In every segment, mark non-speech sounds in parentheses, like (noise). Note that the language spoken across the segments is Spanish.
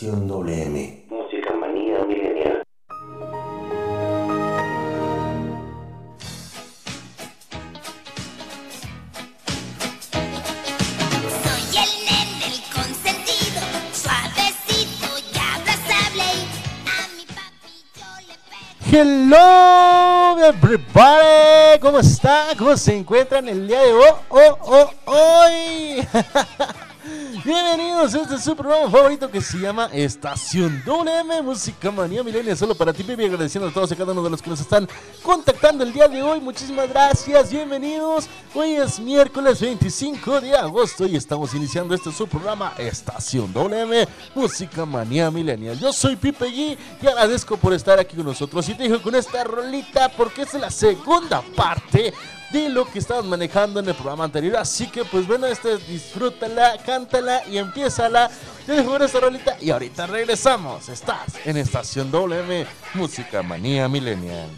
Estación WM. Música manía milenial. Soy el nene el consentido, suavecito y abrazable. A mi papi yo le pego. Hello everybody, ¿cómo están? ¿Cómo se encuentran el día de hoy? Oh, oh, hoy? (laughs) Bienvenidos a este su programa favorito que se llama Estación WM Música Manía Milenia, solo para ti, baby, agradeciendo a todos y cada uno de los que nos están contactando el día de hoy. Muchísimas gracias, bienvenidos. Hoy es miércoles 25 de agosto y estamos iniciando este su programa Estación WM Música Manía Millennial. Yo soy Pipe G y agradezco por estar aquí con nosotros y te dejo con esta rolita porque es la segunda parte de lo que estábamos manejando en el programa anterior. Así que, pues bueno, este disfrútala, cántala y empiézala. Te dejo esta rolita y ahorita regresamos. Estás en Estación WM Música Manía Millennial.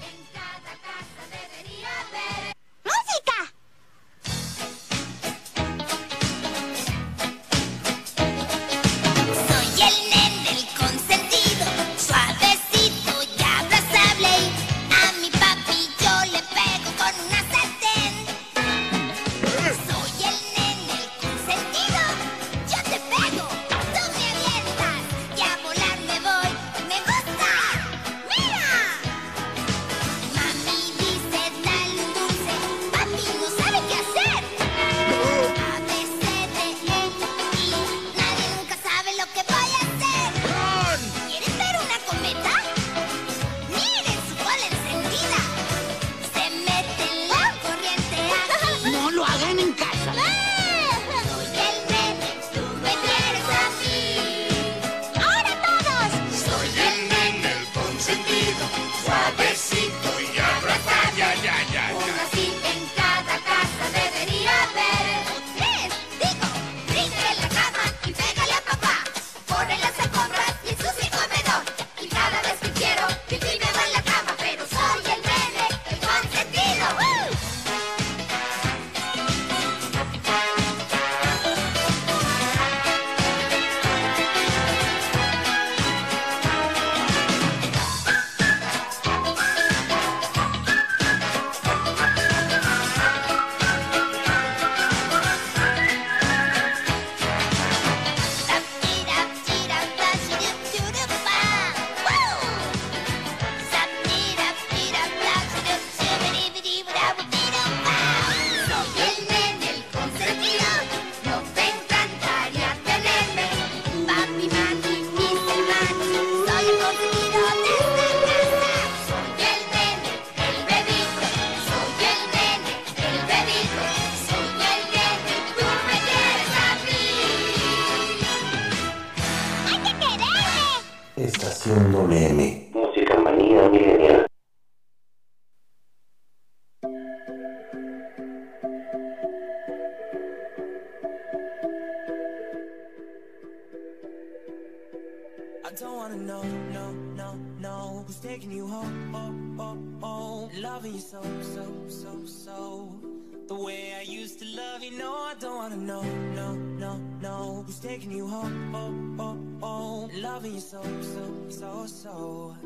Wanna know, no, no, no Who's taking you home, oh, oh, oh Loving you so, so, so, so. The way I used to love you, no I don't wanna know, no, no, no Who's taking you home, oh, oh, oh Loving you so, so, so, so.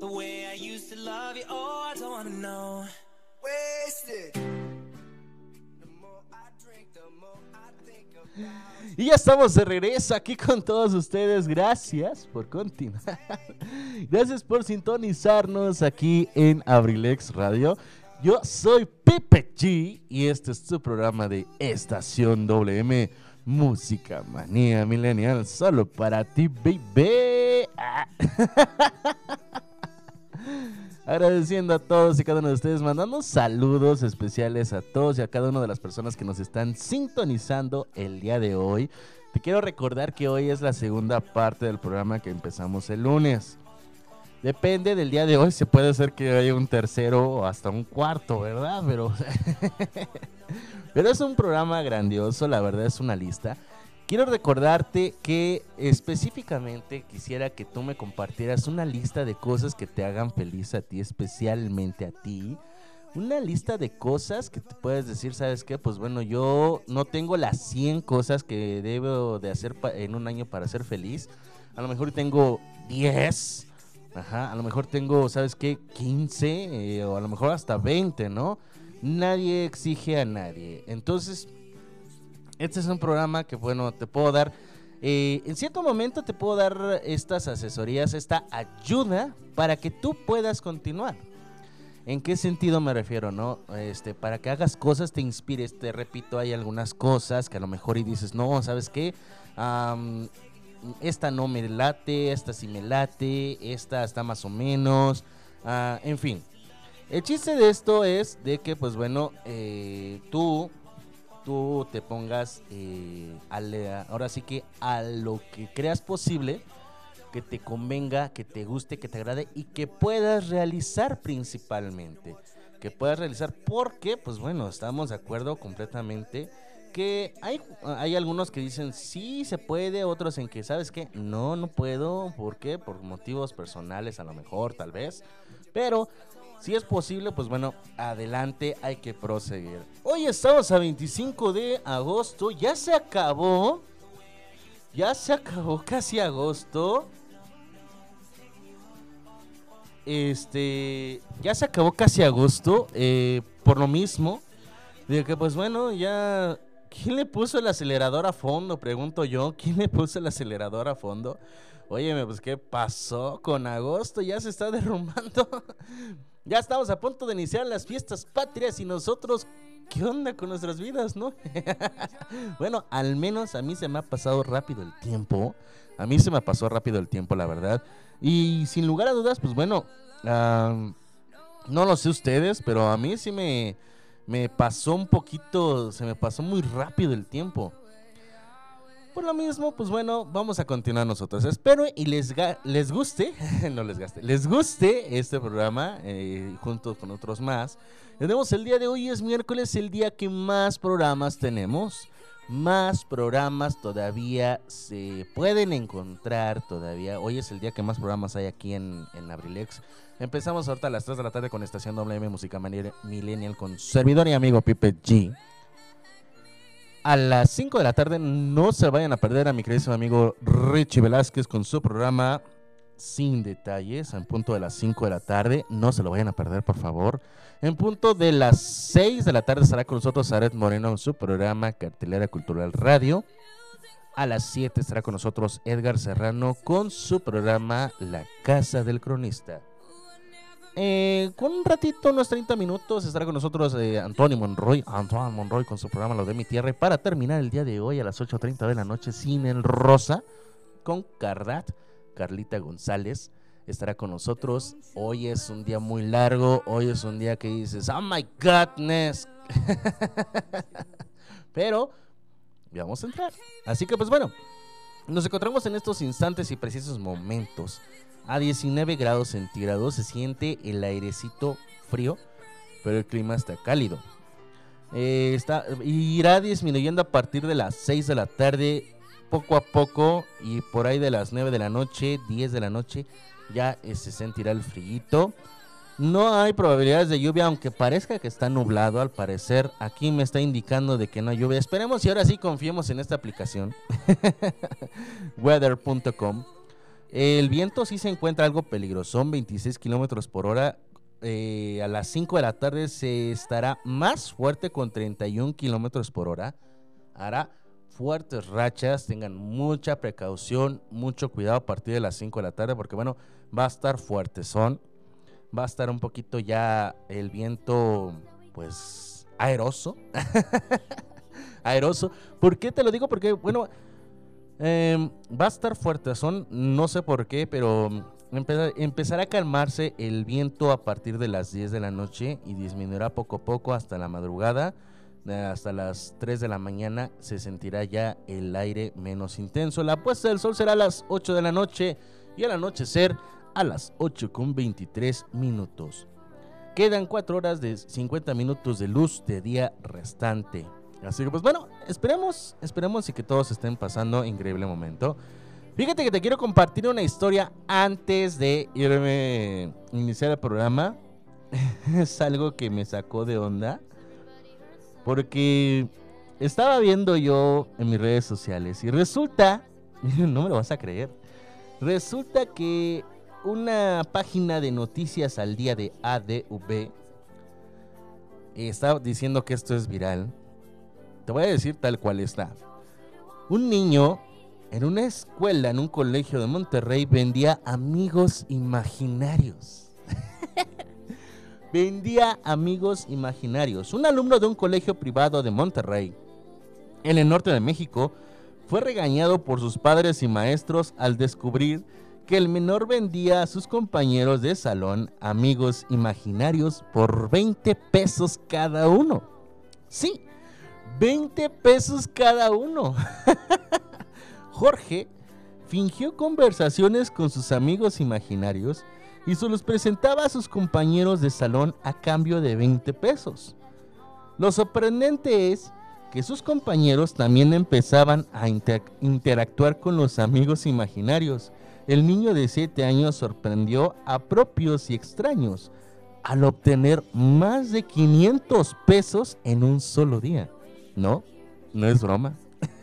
The way I used to love you, oh I don't wanna know. Wasted Y ya estamos de regreso aquí con todos ustedes. Gracias por continuar. (laughs) Gracias por sintonizarnos aquí en Abrilex Radio. Yo soy Pepe G y este es tu programa de Estación WM Música manía millennial, solo para ti, baby. Ah. (laughs) Agradeciendo a todos y cada uno de ustedes, mandando saludos especiales a todos y a cada una de las personas que nos están sintonizando el día de hoy. Te quiero recordar que hoy es la segunda parte del programa que empezamos el lunes. Depende del día de hoy, se puede hacer que haya un tercero o hasta un cuarto, ¿verdad? Pero, (laughs) pero es un programa grandioso, la verdad es una lista. Quiero recordarte que específicamente quisiera que tú me compartieras una lista de cosas que te hagan feliz a ti, especialmente a ti. Una lista de cosas que te puedes decir, ¿sabes qué? Pues bueno, yo no tengo las 100 cosas que debo de hacer en un año para ser feliz. A lo mejor tengo 10. Ajá, a lo mejor tengo, ¿sabes qué? 15 eh, o a lo mejor hasta 20, ¿no? Nadie exige a nadie. Entonces, este es un programa que, bueno, te puedo dar, eh, en cierto momento te puedo dar estas asesorías, esta ayuda para que tú puedas continuar. ¿En qué sentido me refiero, no? Este, para que hagas cosas, te inspires, te repito, hay algunas cosas que a lo mejor y dices, no, ¿sabes qué? Esta no me late, esta sí me late, esta está más o menos, ah, en fin. El chiste de esto es de que, pues bueno, eh, tú, tú te pongas, eh, ahora sí que a lo que creas posible, que te convenga, que te guste, que te agrade y que puedas realizar principalmente. Que puedas realizar porque, pues bueno, estamos de acuerdo completamente que hay, hay algunos que dicen sí se puede, otros en que, ¿sabes qué? No, no puedo. ¿Por qué? Por motivos personales a lo mejor, tal vez. Pero si es posible, pues bueno, adelante, hay que proseguir. Hoy estamos a 25 de agosto, ya se acabó. Ya se acabó (laughs) casi agosto. Este, ya se acabó casi agosto, eh, por lo mismo, de que pues bueno, ya, ¿quién le puso el acelerador a fondo? Pregunto yo, ¿quién le puso el acelerador a fondo? Óyeme, pues ¿qué pasó con agosto? Ya se está (laughs) derrumbando. Ya estamos a punto de iniciar las fiestas patrias y nosotros, ¿qué onda con nuestras vidas, no? (laughs) bueno, al menos a mí se me ha pasado rápido el tiempo. A mí se me pasó rápido el tiempo, la verdad. Y sin lugar a dudas, pues bueno, no lo sé ustedes, pero a mí sí me, me pasó un poquito, se me pasó muy rápido el tiempo. Por lo mismo, pues bueno, vamos a continuar nosotros. Espero y les, les guste, (laughs) no les gaste, les guste este programa eh, junto con otros más. Tenemos el día de hoy, es miércoles, el día que más programas tenemos. Más programas todavía se pueden encontrar todavía. Hoy es el día que más programas hay aquí en, en Abrilex. Empezamos ahorita a las 3 de la tarde con Estación WM Música Millennial con servidor y amigo Pipe G. A las 5 de la tarde no se vayan a perder a mi queridísimo amigo Richie Velázquez con su programa Sin Detalles, en punto de las 5 de la tarde. No se lo vayan a perder, por favor. En punto de las 6 de la tarde estará con nosotros Aret Moreno en su programa Cartelera Cultural Radio. A las 7 estará con nosotros Edgar Serrano con su programa La Casa del Cronista. Eh, con un ratito, unos 30 minutos, estará con nosotros eh, Antonio Monroy, Antoine Monroy con su programa Lo de mi tierra. Para terminar el día de hoy a las 8.30 de la noche, Sin el Rosa, con Cardat, Carlita González, estará con nosotros. Hoy es un día muy largo, hoy es un día que dices, oh my godness. (laughs) Pero vamos a entrar. Así que pues bueno, nos encontramos en estos instantes y precisos momentos. A 19 grados centígrados se siente el airecito frío, pero el clima está cálido. Eh, irá disminuyendo a partir de las 6 de la tarde, poco a poco, y por ahí de las 9 de la noche, 10 de la noche, ya eh, se sentirá el frío. No hay probabilidades de lluvia, aunque parezca que está nublado. Al parecer, aquí me está indicando de que no hay lluvia. Esperemos y ahora sí confiemos en esta aplicación, (laughs) weather.com. El viento sí se encuentra algo peligroso, son 26 kilómetros por hora. Eh, a las 5 de la tarde se estará más fuerte con 31 kilómetros por hora. Hará fuertes rachas, tengan mucha precaución, mucho cuidado a partir de las 5 de la tarde, porque bueno, va a estar fuerte, son, va a estar un poquito ya el viento, pues, aeroso. aeroso. (laughs) ¿Por qué te lo digo? Porque, bueno, em, va a estar fuerte. Son, no sé por qué, pero empe- empezará a calmarse el viento a partir de las 10 de la noche y disminuirá poco a poco hasta la madrugada. Eh, Hasta las 3 de la mañana se sentirá ya el aire menos intenso. La puesta del sol será a las 8 de la noche y al anochecer a las 8 con 23 minutos. Quedan 4 horas de 50 minutos de luz de día restante. Así que pues bueno, esperemos, esperemos y que todos estén pasando increíble momento. Fíjate que te quiero compartir una historia antes de irme iniciar el programa. (laughs) es algo que me sacó de onda. Porque estaba viendo yo en mis redes sociales y resulta, (laughs) no me lo vas a creer, resulta que una página de noticias al día de ADV está diciendo que esto es viral. Te voy a decir tal cual está. Un niño en una escuela, en un colegio de Monterrey, vendía amigos imaginarios. (laughs) vendía amigos imaginarios. Un alumno de un colegio privado de Monterrey, en el norte de México, fue regañado por sus padres y maestros al descubrir que el menor vendía a sus compañeros de salón amigos imaginarios por 20 pesos cada uno. Sí, 20 pesos cada uno. (laughs) Jorge fingió conversaciones con sus amigos imaginarios y se los presentaba a sus compañeros de salón a cambio de 20 pesos. Lo sorprendente es que sus compañeros también empezaban a inter- interactuar con los amigos imaginarios. El niño de 7 años sorprendió a propios y extraños al obtener más de 500 pesos en un solo día. No, no es broma.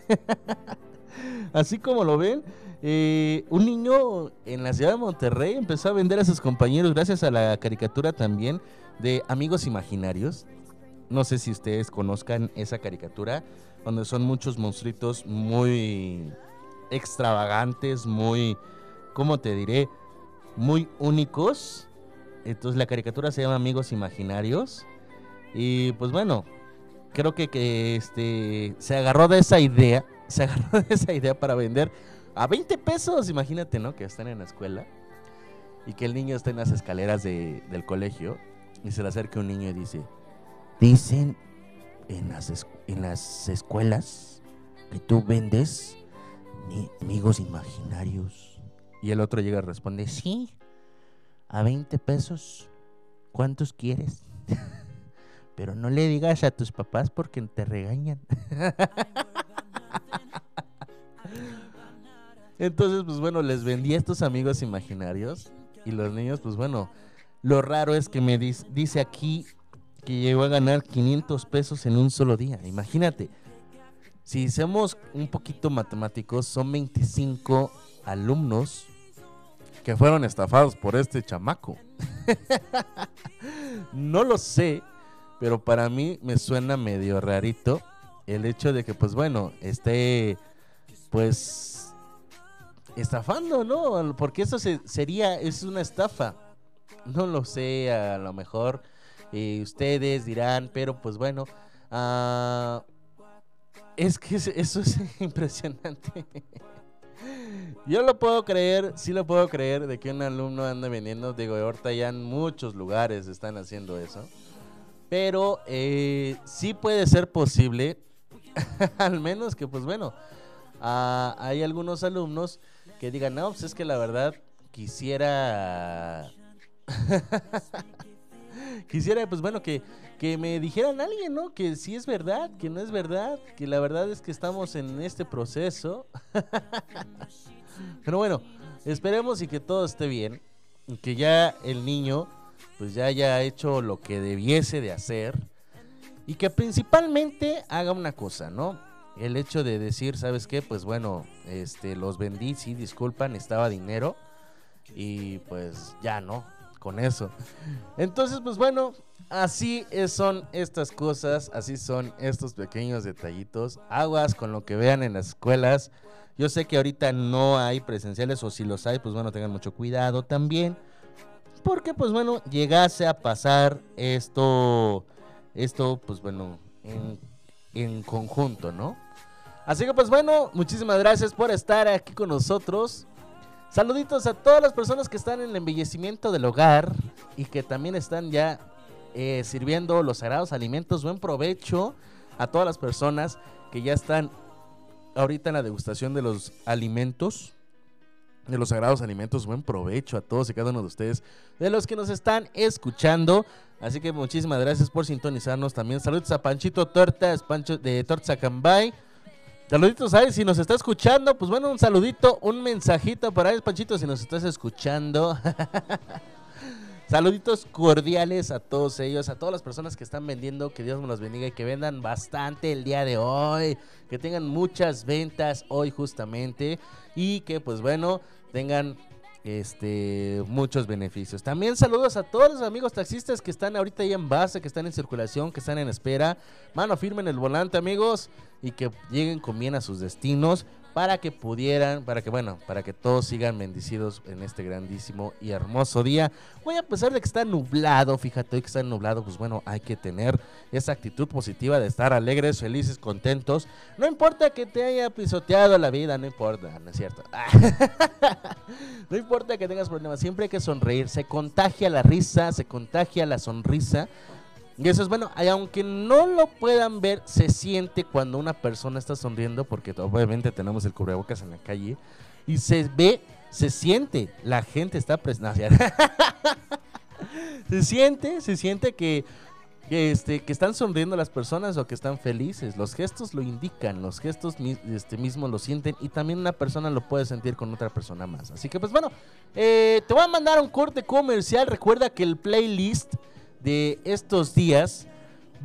(laughs) Así como lo ven, eh, un niño en la ciudad de Monterrey empezó a vender a sus compañeros gracias a la caricatura también de Amigos Imaginarios. No sé si ustedes conozcan esa caricatura, donde son muchos monstruitos muy extravagantes, muy, ¿cómo te diré? Muy únicos. Entonces la caricatura se llama Amigos Imaginarios. Y pues bueno, creo que, que este se agarró de esa idea, (laughs) se agarró de esa idea para vender a 20 pesos, imagínate, ¿no? Que están en la escuela y que el niño está en las escaleras de- del colegio y se le acerca un niño y dice, dicen en las, en las escuelas que tú vendes amigos imaginarios. Y el otro llega y responde, sí, a 20 pesos, ¿cuántos quieres? (laughs) Pero no le digas a tus papás porque te regañan. Entonces, pues bueno, les vendí a estos amigos imaginarios. Y los niños, pues bueno, lo raro es que me dice aquí que llegó a ganar 500 pesos en un solo día. Imagínate, si somos un poquito matemáticos, son 25 alumnos que fueron estafados por este chamaco. (laughs) no lo sé, pero para mí me suena medio rarito el hecho de que, pues bueno, esté, pues, estafando, ¿no? Porque eso se- sería, es una estafa. No lo sé, a lo mejor eh, ustedes dirán, pero pues bueno, ah, es que es- eso es (laughs) impresionante. Yo lo puedo creer, sí lo puedo creer de que un alumno anda vendiendo. Digo, ahorita ya en muchos lugares están haciendo eso. Pero eh, sí puede ser posible, (laughs) al menos que, pues bueno, ah, hay algunos alumnos que digan, no, pues es que la verdad quisiera... (laughs) quisiera, pues bueno, que, que me dijeran alguien, ¿no? Que sí es verdad, que no es verdad, que la verdad es que estamos en este proceso. (laughs) Pero bueno, esperemos y que todo esté bien. Que ya el niño, pues ya haya hecho lo que debiese de hacer. Y que principalmente haga una cosa, ¿no? El hecho de decir, ¿sabes qué? Pues bueno, este, los vendí, sí, disculpan, estaba dinero. Y pues ya, ¿no? Con eso. Entonces, pues bueno, así son estas cosas, así son estos pequeños detallitos. Aguas con lo que vean en las escuelas. Yo sé que ahorita no hay presenciales o si los hay, pues bueno, tengan mucho cuidado también. Porque pues bueno, llegase a pasar esto, esto pues bueno, en conjunto, ¿no? Así que pues bueno, muchísimas gracias por estar aquí con nosotros. Saluditos a todas las personas que están en el embellecimiento del hogar y que también están ya eh, sirviendo los sagrados alimentos. Buen provecho a todas las personas que ya están ahorita en la degustación de los alimentos, de los sagrados alimentos. Buen provecho a todos y cada uno de ustedes, de los que nos están escuchando. Así que muchísimas gracias por sintonizarnos también. Saludos a Panchito Tortas, Pancho de Tortas Acambay. Saluditos a él, si nos está escuchando, pues bueno, un saludito, un mensajito para él, Panchito, si nos estás escuchando. (laughs) Saluditos cordiales a todos ellos, a todas las personas que están vendiendo, que Dios me los bendiga y que vendan bastante el día de hoy, que tengan muchas ventas hoy justamente y que pues bueno, tengan este muchos beneficios. También saludos a todos los amigos taxistas que están ahorita ahí en base, que están en circulación, que están en espera. Mano firme en el volante, amigos, y que lleguen con bien a sus destinos para que pudieran, para que bueno, para que todos sigan bendecidos en este grandísimo y hermoso día. Hoy a pesar de que está nublado, fíjate hoy que está nublado, pues bueno, hay que tener esa actitud positiva de estar alegres, felices, contentos. No importa que te haya pisoteado la vida, no importa, no es cierto. (laughs) no importa que tengas problemas, siempre hay que sonreír. Se contagia la risa, se contagia la sonrisa. Y eso es bueno, aunque no lo puedan ver, se siente cuando una persona está sonriendo, porque obviamente tenemos el cubrebocas en la calle, y se ve, se siente, la gente está presente. (laughs) se siente, se siente que, este, que están sonriendo las personas o que están felices. Los gestos lo indican, los gestos este, mismos lo sienten y también una persona lo puede sentir con otra persona más. Así que pues bueno, eh, te voy a mandar un corte comercial. Recuerda que el playlist de estos días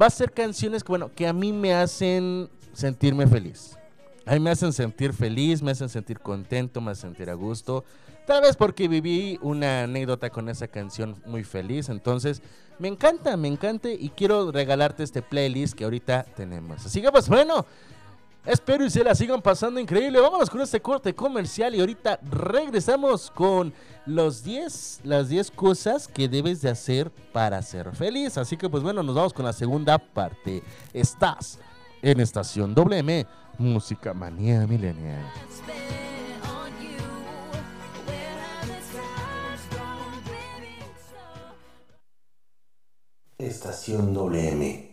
va a ser canciones que, bueno, que a mí me hacen sentirme feliz. A mí me hacen sentir feliz, me hacen sentir contento, me hacen sentir a gusto. Tal vez porque viví una anécdota con esa canción muy feliz. Entonces, me encanta, me encanta y quiero regalarte este playlist que ahorita tenemos. Así que, pues bueno, espero y se la sigan pasando increíble. Vámonos con este corte comercial y ahorita regresamos con los 10, las 10 cosas que debes de hacer para ser feliz. Así que, pues bueno, nos vamos con la segunda parte. Estás en Estación WM, Música Manía Millennial. Estación WM.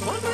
What?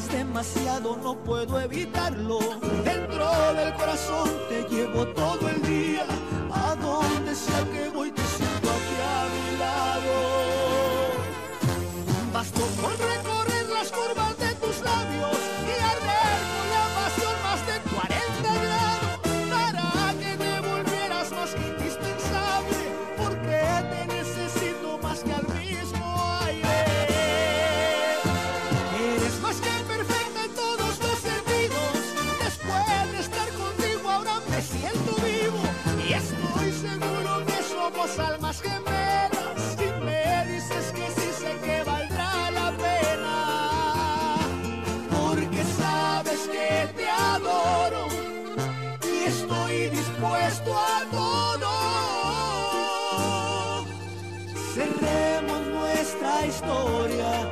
Demasiado, no puedo evitarlo. Dentro del corazón te llevo todo el día. somos almas gemelas y me dices que sí sé que valdrá la pena. Porque sabes que te adoro y estoy dispuesto a todo. Cerremos nuestra historia.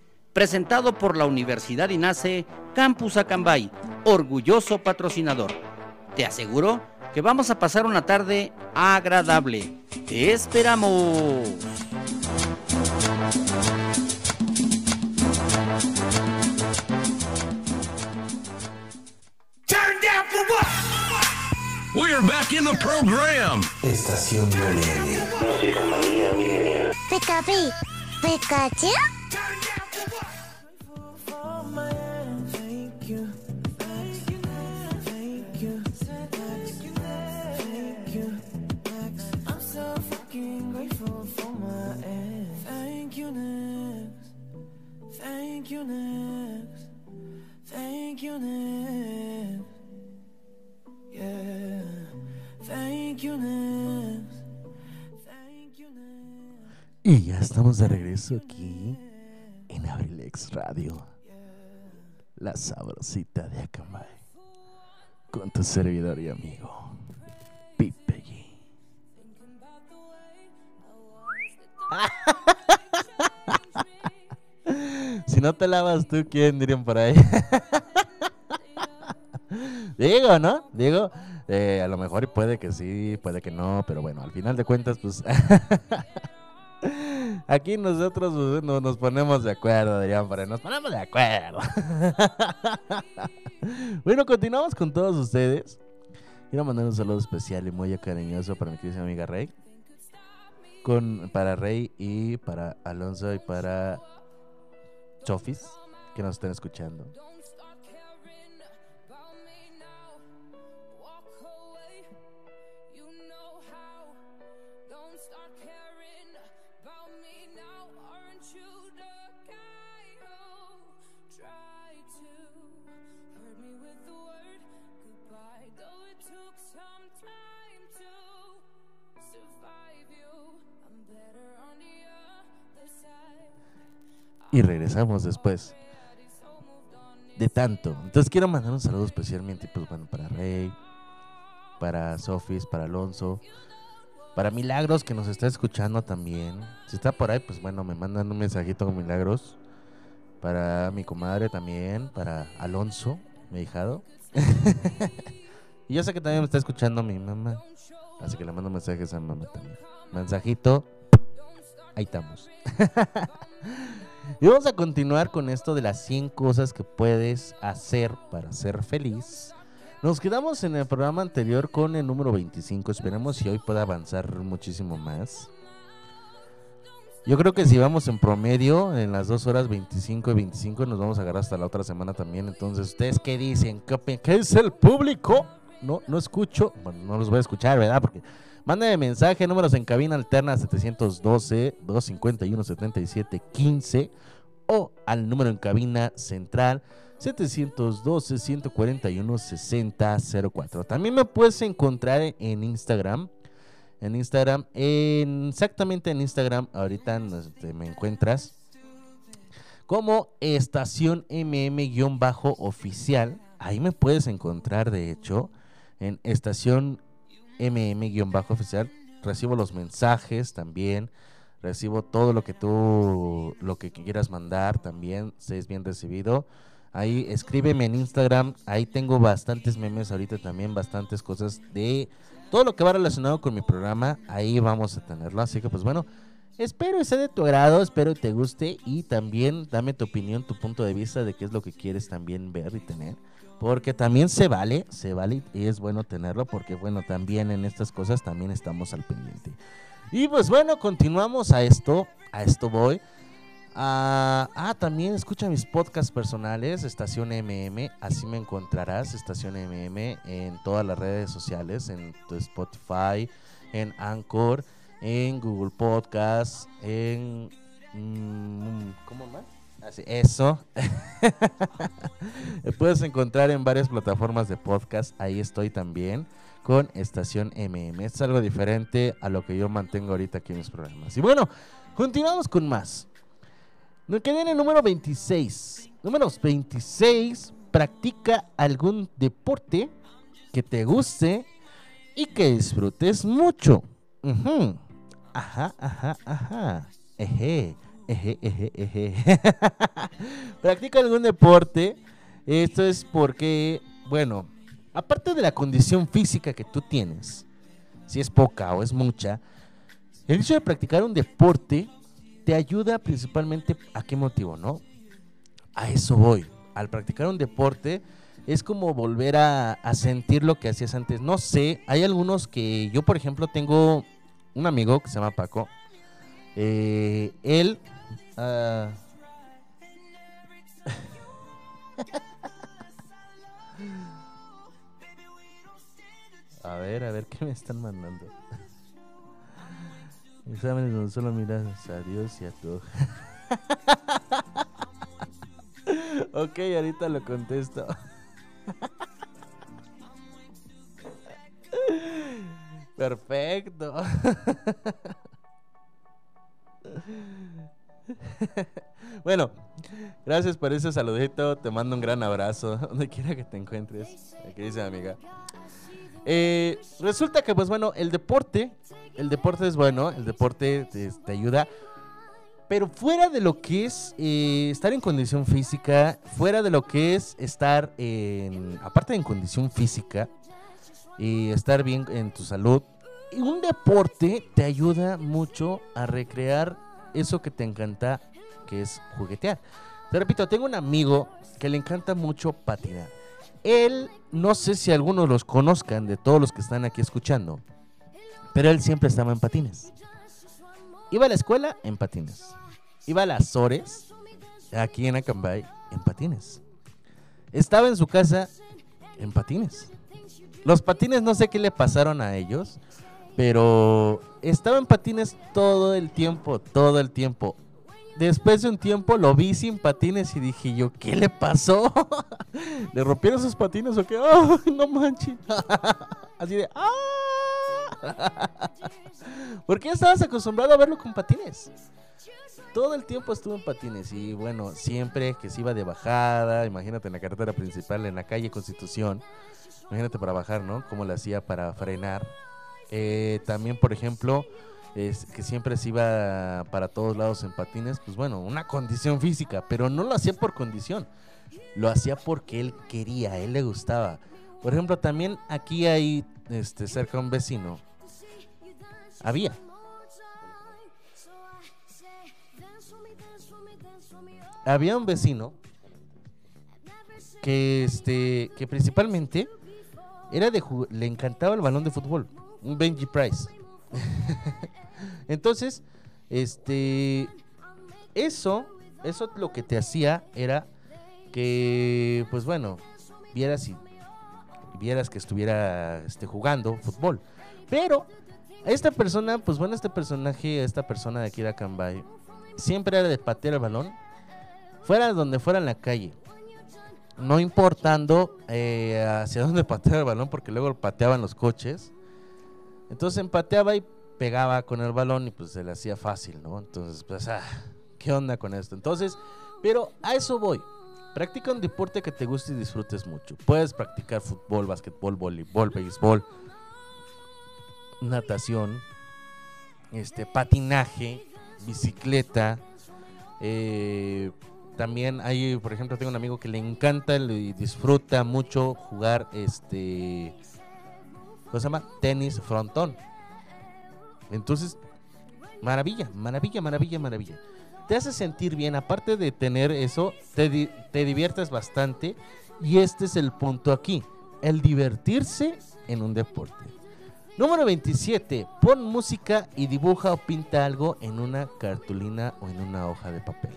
presentado por la Universidad INACE Campus Acambay, orgulloso patrocinador. Te aseguro que vamos a pasar una tarde agradable. ¡Te esperamos! We're back in the program. Estación. Música manía milenial. Pikachu, E já estamos de regresso aqui. Radio. La sabrosita de Akamai. Con tu servidor y amigo, Pipe G. (laughs) Si no te lavas tú, ¿quién dirían por ahí? (laughs) Digo, ¿no? Digo, eh, a lo mejor puede que sí, puede que no, pero bueno, al final de cuentas, pues (laughs) aquí nosotros pues, no nos ponemos de acuerdo, por ahí, nos ponemos de acuerdo. (laughs) bueno, continuamos con todos ustedes. Quiero mandar un saludo especial y muy cariñoso para mi querida amiga Rey. Con, para Rey y para Alonso y para Chofis, que nos estén escuchando. Regresamos después de tanto. Entonces quiero mandar un saludo especialmente pues bueno para Rey, para Sofis, para Alonso, para Milagros que nos está escuchando también. Si está por ahí, pues bueno, me mandan un mensajito con Milagros. Para mi comadre también, para Alonso, mi hijado. (laughs) y yo sé que también me está escuchando mi mamá. Así que le mando mensajes a mamá también. Mensajito. Ahí estamos. (laughs) Y vamos a continuar con esto de las 100 cosas que puedes hacer para ser feliz. Nos quedamos en el programa anterior con el número 25. Esperemos si hoy pueda avanzar muchísimo más. Yo creo que si vamos en promedio en las 2 horas 25 y 25 nos vamos a agarrar hasta la otra semana también. Entonces, ¿ustedes qué dicen? ¿Qué? ¿Qué es el público? No, no escucho. Bueno, no los voy a escuchar, ¿verdad? Porque Mándame mensaje, números en cabina alterna 712-251-7715 o al número en cabina central 712-141-6004. También me puedes encontrar en Instagram. En Instagram, en- exactamente en Instagram, ahorita este, me encuentras como estación mm-oficial. Ahí me puedes encontrar, de hecho, en estación mm-oficial. Recibo los mensajes también. Recibo todo lo que tú, lo que quieras mandar también, se es bien recibido. Ahí escríbeme en Instagram, ahí tengo bastantes memes ahorita también, bastantes cosas de todo lo que va relacionado con mi programa, ahí vamos a tenerlo. Así que pues bueno, Espero sea de tu agrado, espero te guste y también dame tu opinión, tu punto de vista de qué es lo que quieres también ver y tener. Porque también se vale, se vale y es bueno tenerlo porque bueno, también en estas cosas también estamos al pendiente. Y pues bueno, continuamos a esto, a esto voy. Ah, ah, también escucha mis podcasts personales, Estación MM, así me encontrarás, Estación MM, en todas las redes sociales, en tu Spotify, en Anchor, en Google Podcasts, en... mm, ¿Cómo más? Así, eso. (laughs) Puedes encontrar en varias plataformas de podcast, ahí estoy también con Estación MM. Es algo diferente a lo que yo mantengo ahorita aquí en mis programas. Y bueno, continuamos con más. Nos quedé en el número 26. Números 26. Practica algún deporte que te guste y que disfrutes mucho. Ujú. Ajá, ajá, ajá. (laughs) Practica algún deporte. Esto es porque, bueno, aparte de la condición física que tú tienes, si es poca o es mucha, el hecho de practicar un deporte te ayuda principalmente a qué motivo, ¿no? A eso voy. Al practicar un deporte es como volver a, a sentir lo que hacías antes. No sé, hay algunos que yo, por ejemplo, tengo un amigo que se llama Paco. Eh, él... ah, (laughs) a ver, a ver, ¿qué me están mandando? Exámenes donde solo miras a Dios y a tu (laughs) ok, ahorita lo contesto. (laughs) Perfecto. (laughs) bueno, gracias por ese saludito. Te mando un gran abrazo. (laughs) Donde quiera que te encuentres, mi querida amiga. Eh, resulta que, pues bueno, el deporte, el deporte es bueno, el deporte te, te ayuda, pero fuera de lo que es eh, estar en condición física, fuera de lo que es estar en, aparte de en condición física y estar bien en tu salud, un deporte te ayuda mucho a recrear eso que te encanta, que es juguetear. Te repito, tengo un amigo que le encanta mucho patinar. Él, no sé si algunos los conozcan de todos los que están aquí escuchando, pero él siempre estaba en patines. Iba a la escuela en patines. Iba a las Ores, aquí en Acambay, en patines. Estaba en su casa en patines. Los patines no sé qué le pasaron a ellos, pero estaba en patines todo el tiempo, todo el tiempo. Después de un tiempo lo vi sin patines y dije yo, ¿qué le pasó? (laughs) ¿Le rompieron sus patines o qué? (laughs) ¡Ay, no manches! (laughs) Así de, ¡ah! Porque ya estabas acostumbrado a verlo con patines. Todo el tiempo estuvo en patines y bueno, siempre que se iba de bajada, imagínate en la carretera principal, en la calle Constitución, imagínate para bajar, ¿no? Cómo le hacía para frenar. Eh, también, por ejemplo, es que siempre se iba para todos lados en patines, pues bueno, una condición física, pero no lo hacía por condición, lo hacía porque él quería, a él le gustaba. Por ejemplo, también aquí hay este cerca un vecino. Había. Había un vecino que este que principalmente era de le encantaba el balón de fútbol, un Benji Price. (laughs) Entonces, este eso eso lo que te hacía era que pues bueno, vieras y vieras que estuviera este jugando fútbol. Pero esta persona, pues bueno, este personaje, esta persona de Akira Kanbai, siempre era de patear el balón, fuera donde fuera en la calle. No importando eh, hacia dónde (laughs) pateaba el balón, porque luego pateaban los coches. Entonces empateaba y pegaba con el balón y pues se le hacía fácil, ¿no? Entonces, pues, ah, ¿qué onda con esto? Entonces, pero a eso voy. Practica un deporte que te guste y disfrutes mucho. Puedes practicar fútbol, básquetbol, voleibol, béisbol, natación, este, patinaje, bicicleta. eh, también hay, por ejemplo, tengo un amigo que le encanta y disfruta mucho jugar este. ¿Cómo se llama? Tenis frontón. Entonces, Maravilla, maravilla, maravilla, maravilla. Te hace sentir bien, aparte de tener eso, te, di- te diviertes bastante. Y este es el punto aquí, el divertirse en un deporte. Número 27. Pon música y dibuja o pinta algo en una cartulina o en una hoja de papel.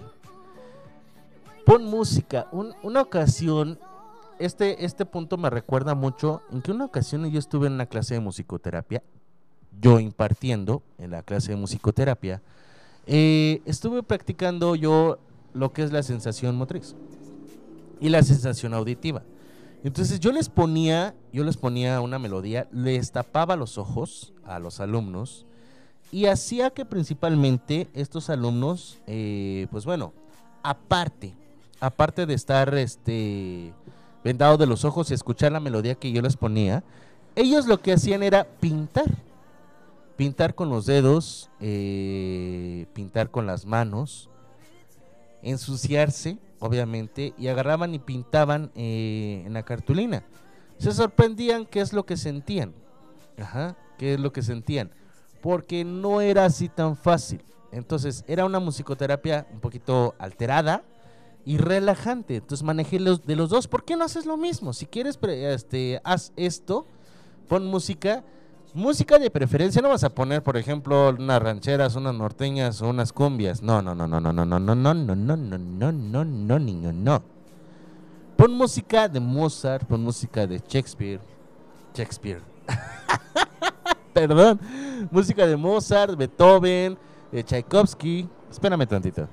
Pon música. Un- una ocasión, este, este punto me recuerda mucho en que una ocasión yo estuve en una clase de musicoterapia, yo impartiendo en la clase de musicoterapia, eh, estuve practicando yo lo que es la sensación motriz y la sensación auditiva. Entonces yo les ponía, yo les ponía una melodía, les tapaba los ojos a los alumnos y hacía que principalmente estos alumnos, eh, pues bueno, aparte, aparte de estar este vendado de los ojos y escuchar la melodía que yo les ponía, ellos lo que hacían era pintar, pintar con los dedos, eh, pintar con las manos, ensuciarse, obviamente, y agarraban y pintaban eh, en la cartulina. Se sorprendían qué es lo que sentían. Ajá, qué es lo que sentían. Porque no era así tan fácil. Entonces, era una musicoterapia un poquito alterada y relajante. Entonces, manejé los, de los dos. ¿Por qué no haces lo mismo? Si quieres, este, haz esto, pon música. Música de preferencia, no vas a poner, por ejemplo, unas rancheras, unas norteñas o unas cumbias. No, no, no, no, no, no, no, no, no, no, no, no, no, no, no, niño, no. Pon música de Mozart, pon música de Shakespeare. Shakespeare. Perdón. Música de Mozart, Beethoven, Tchaikovsky. Espérame tantito.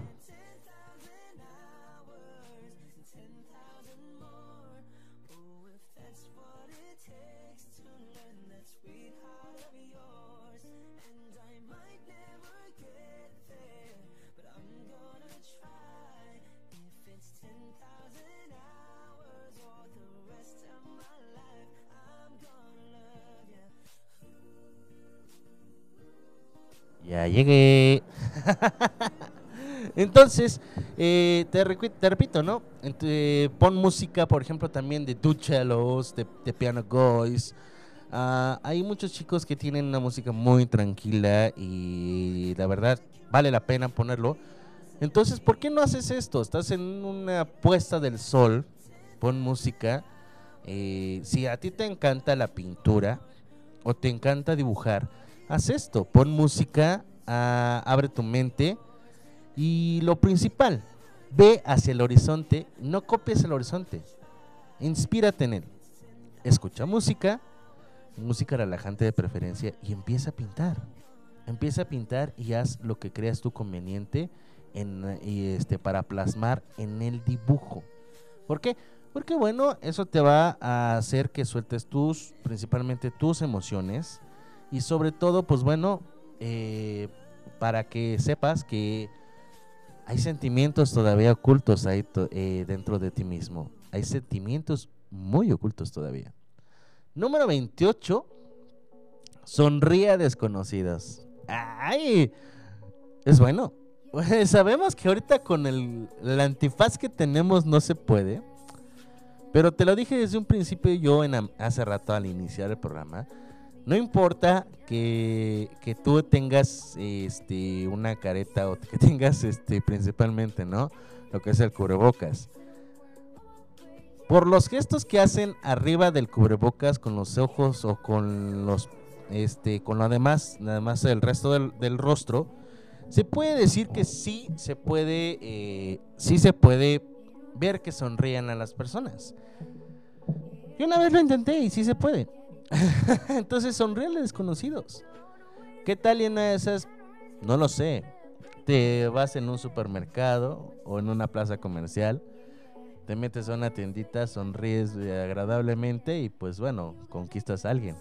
Ya llegué. (laughs) Entonces, eh, te, te repito, ¿no? Eh, pon música, por ejemplo, también de Duchelos, de, de Piano Boys. Ah, hay muchos chicos que tienen una música muy tranquila y la verdad vale la pena ponerlo. Entonces, ¿por qué no haces esto? Estás en una puesta del sol, pon música. Eh, si a ti te encanta la pintura o te encanta dibujar, haz esto, pon música, ah, abre tu mente y lo principal, ve hacia el horizonte, no copies el horizonte, inspírate en él, escucha música, música relajante de preferencia y empieza a pintar, empieza a pintar y haz lo que creas tú conveniente en, y este, para plasmar en el dibujo. ¿Por qué? Porque bueno, eso te va a hacer que sueltes tus, principalmente tus emociones y sobre todo, pues bueno, eh, para que sepas que hay sentimientos todavía ocultos ahí eh, dentro de ti mismo. Hay sentimientos muy ocultos todavía. Número 28. Sonríe a desconocidos. ¡Ay! Es bueno. (laughs) Sabemos que ahorita con el, el antifaz que tenemos no se puede. Pero te lo dije desde un principio yo en, hace rato al iniciar el programa. No importa que, que tú tengas este, una careta o que (laughs) tengas este, principalmente, ¿no? Lo que es el cubrebocas. Por los gestos que hacen arriba del cubrebocas con los ojos o con los este con lo demás, nada más el resto del, rostro, se puede decir que sí se puede eh, sí se puede ver que sonrían a las personas. Yo una vez lo intenté y sí se puede. (laughs) Entonces sonríen a desconocidos. ¿Qué tal y en una de esas? No lo sé. Te vas en un supermercado o en una plaza comercial, te metes a una tiendita, sonríes eh, agradablemente y pues bueno, conquistas a alguien.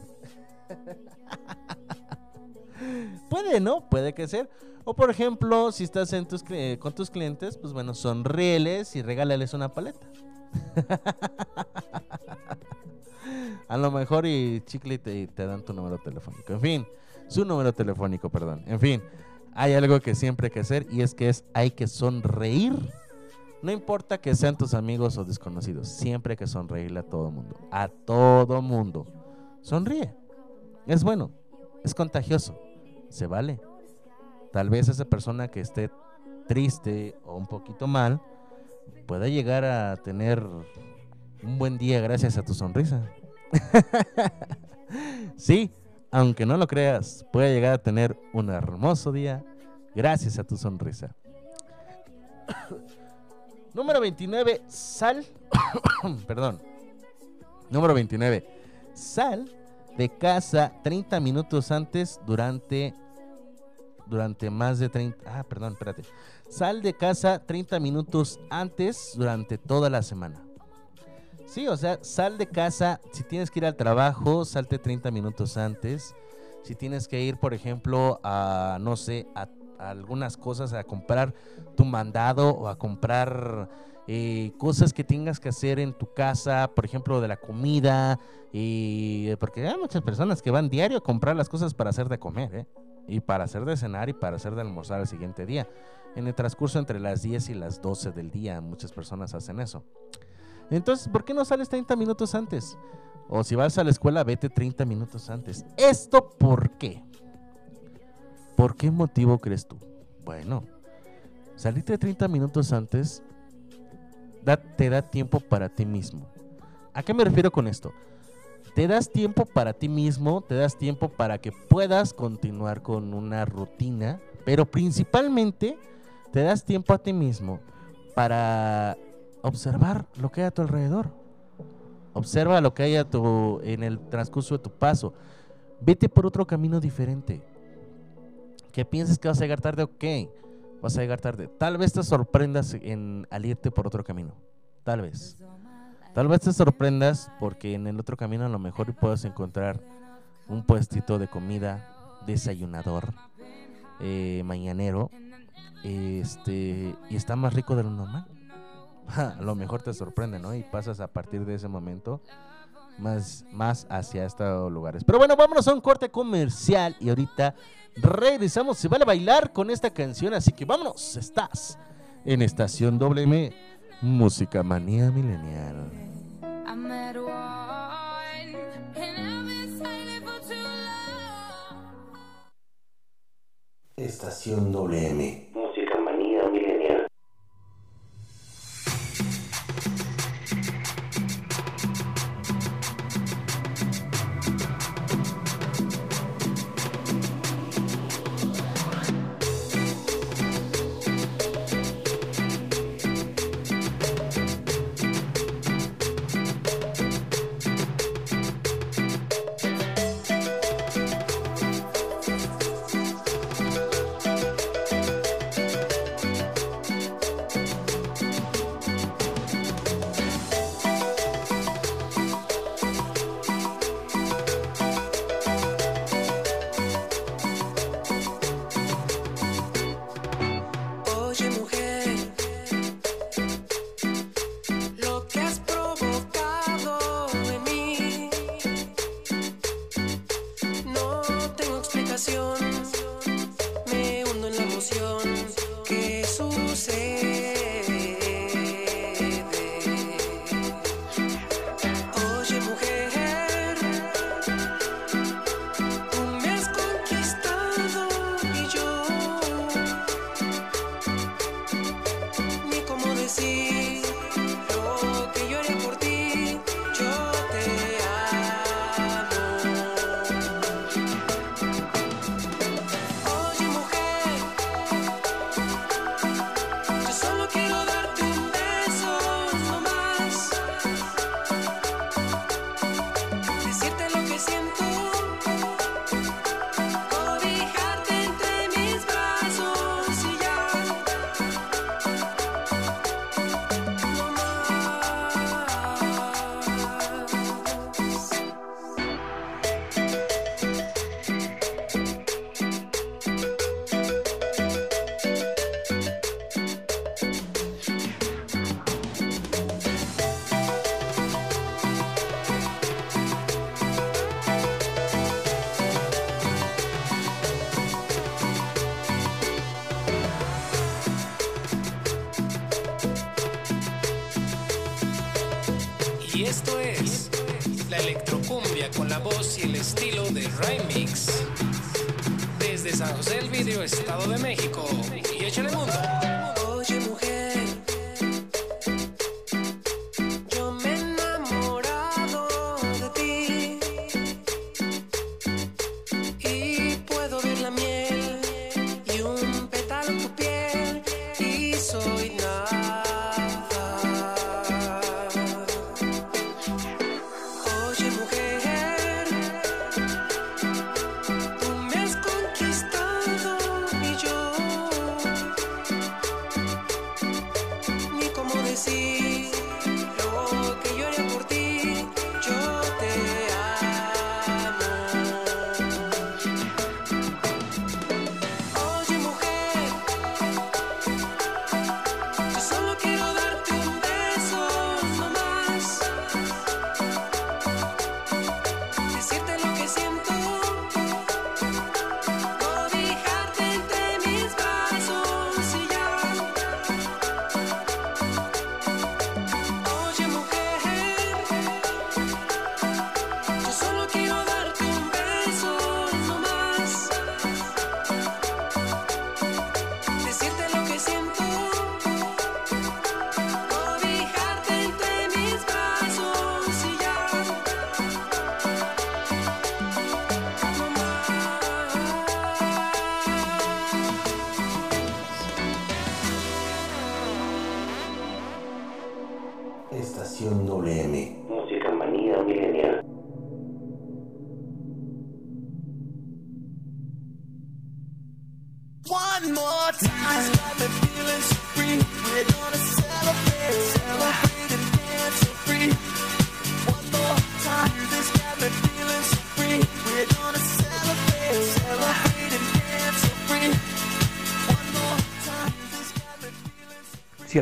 (laughs) Puede, ¿no? Puede que ser. O por ejemplo, si estás en tus, cli- con tus clientes, pues bueno, sonríeles y regálales una paleta. (laughs) A lo mejor y chicle te, te dan tu número telefónico. En fin, su número telefónico, perdón. En fin, hay algo que siempre hay que hacer y es que es hay que sonreír. No importa que sean tus amigos o desconocidos, siempre hay que sonreírle a todo mundo. A todo mundo. Sonríe. Es bueno. Es contagioso. Se vale. tal vez esa persona que esté triste o un poquito mal pueda llegar a tener un buen día gracias a tu sonrisa. (laughs) sí, aunque no lo creas, puede llegar a tener un hermoso día gracias a tu sonrisa. (coughs) Número 29, sal. (coughs) Perdón. Número 29. Sal de casa 30 minutos antes durante durante más de 30 Ah, perdón, espérate. Sal de casa 30 minutos antes durante toda la semana. Sí, o sea, sal de casa, si tienes que ir al trabajo, salte 30 minutos antes. Si tienes que ir, por ejemplo, a, no sé, a, a algunas cosas, a comprar tu mandado o a comprar eh, cosas que tengas que hacer en tu casa, por ejemplo, de la comida, y porque hay muchas personas que van diario a comprar las cosas para hacer de comer, ¿eh? y para hacer de cenar y para hacer de almorzar el siguiente día. En el transcurso entre las 10 y las 12 del día, muchas personas hacen eso. Entonces, ¿por qué no sales 30 minutos antes? O si vas a la escuela, vete 30 minutos antes. ¿Esto por qué? ¿Por qué motivo crees tú? Bueno, salirte 30 minutos antes te da tiempo para ti mismo. ¿A qué me refiero con esto? Te das tiempo para ti mismo, te das tiempo para que puedas continuar con una rutina, pero principalmente te das tiempo a ti mismo para observar lo que hay a tu alrededor. Observa lo que hay a tu, en el transcurso de tu paso. Vete por otro camino diferente. Que pienses que vas a llegar tarde, ok, vas a llegar tarde. Tal vez te sorprendas en, al irte por otro camino. Tal vez. Tal vez te sorprendas porque en el otro camino a lo mejor puedes encontrar un puestito de comida, desayunador, eh, mañanero, este, y está más rico de lo normal. A (laughs) lo mejor te sorprende, ¿no? Y pasas a partir de ese momento más, más hacia estos lugares. Pero bueno, vámonos a un corte comercial y ahorita regresamos. Se vale bailar con esta canción, así que vámonos. Estás en Estación WM, Música Manía Milenial. I met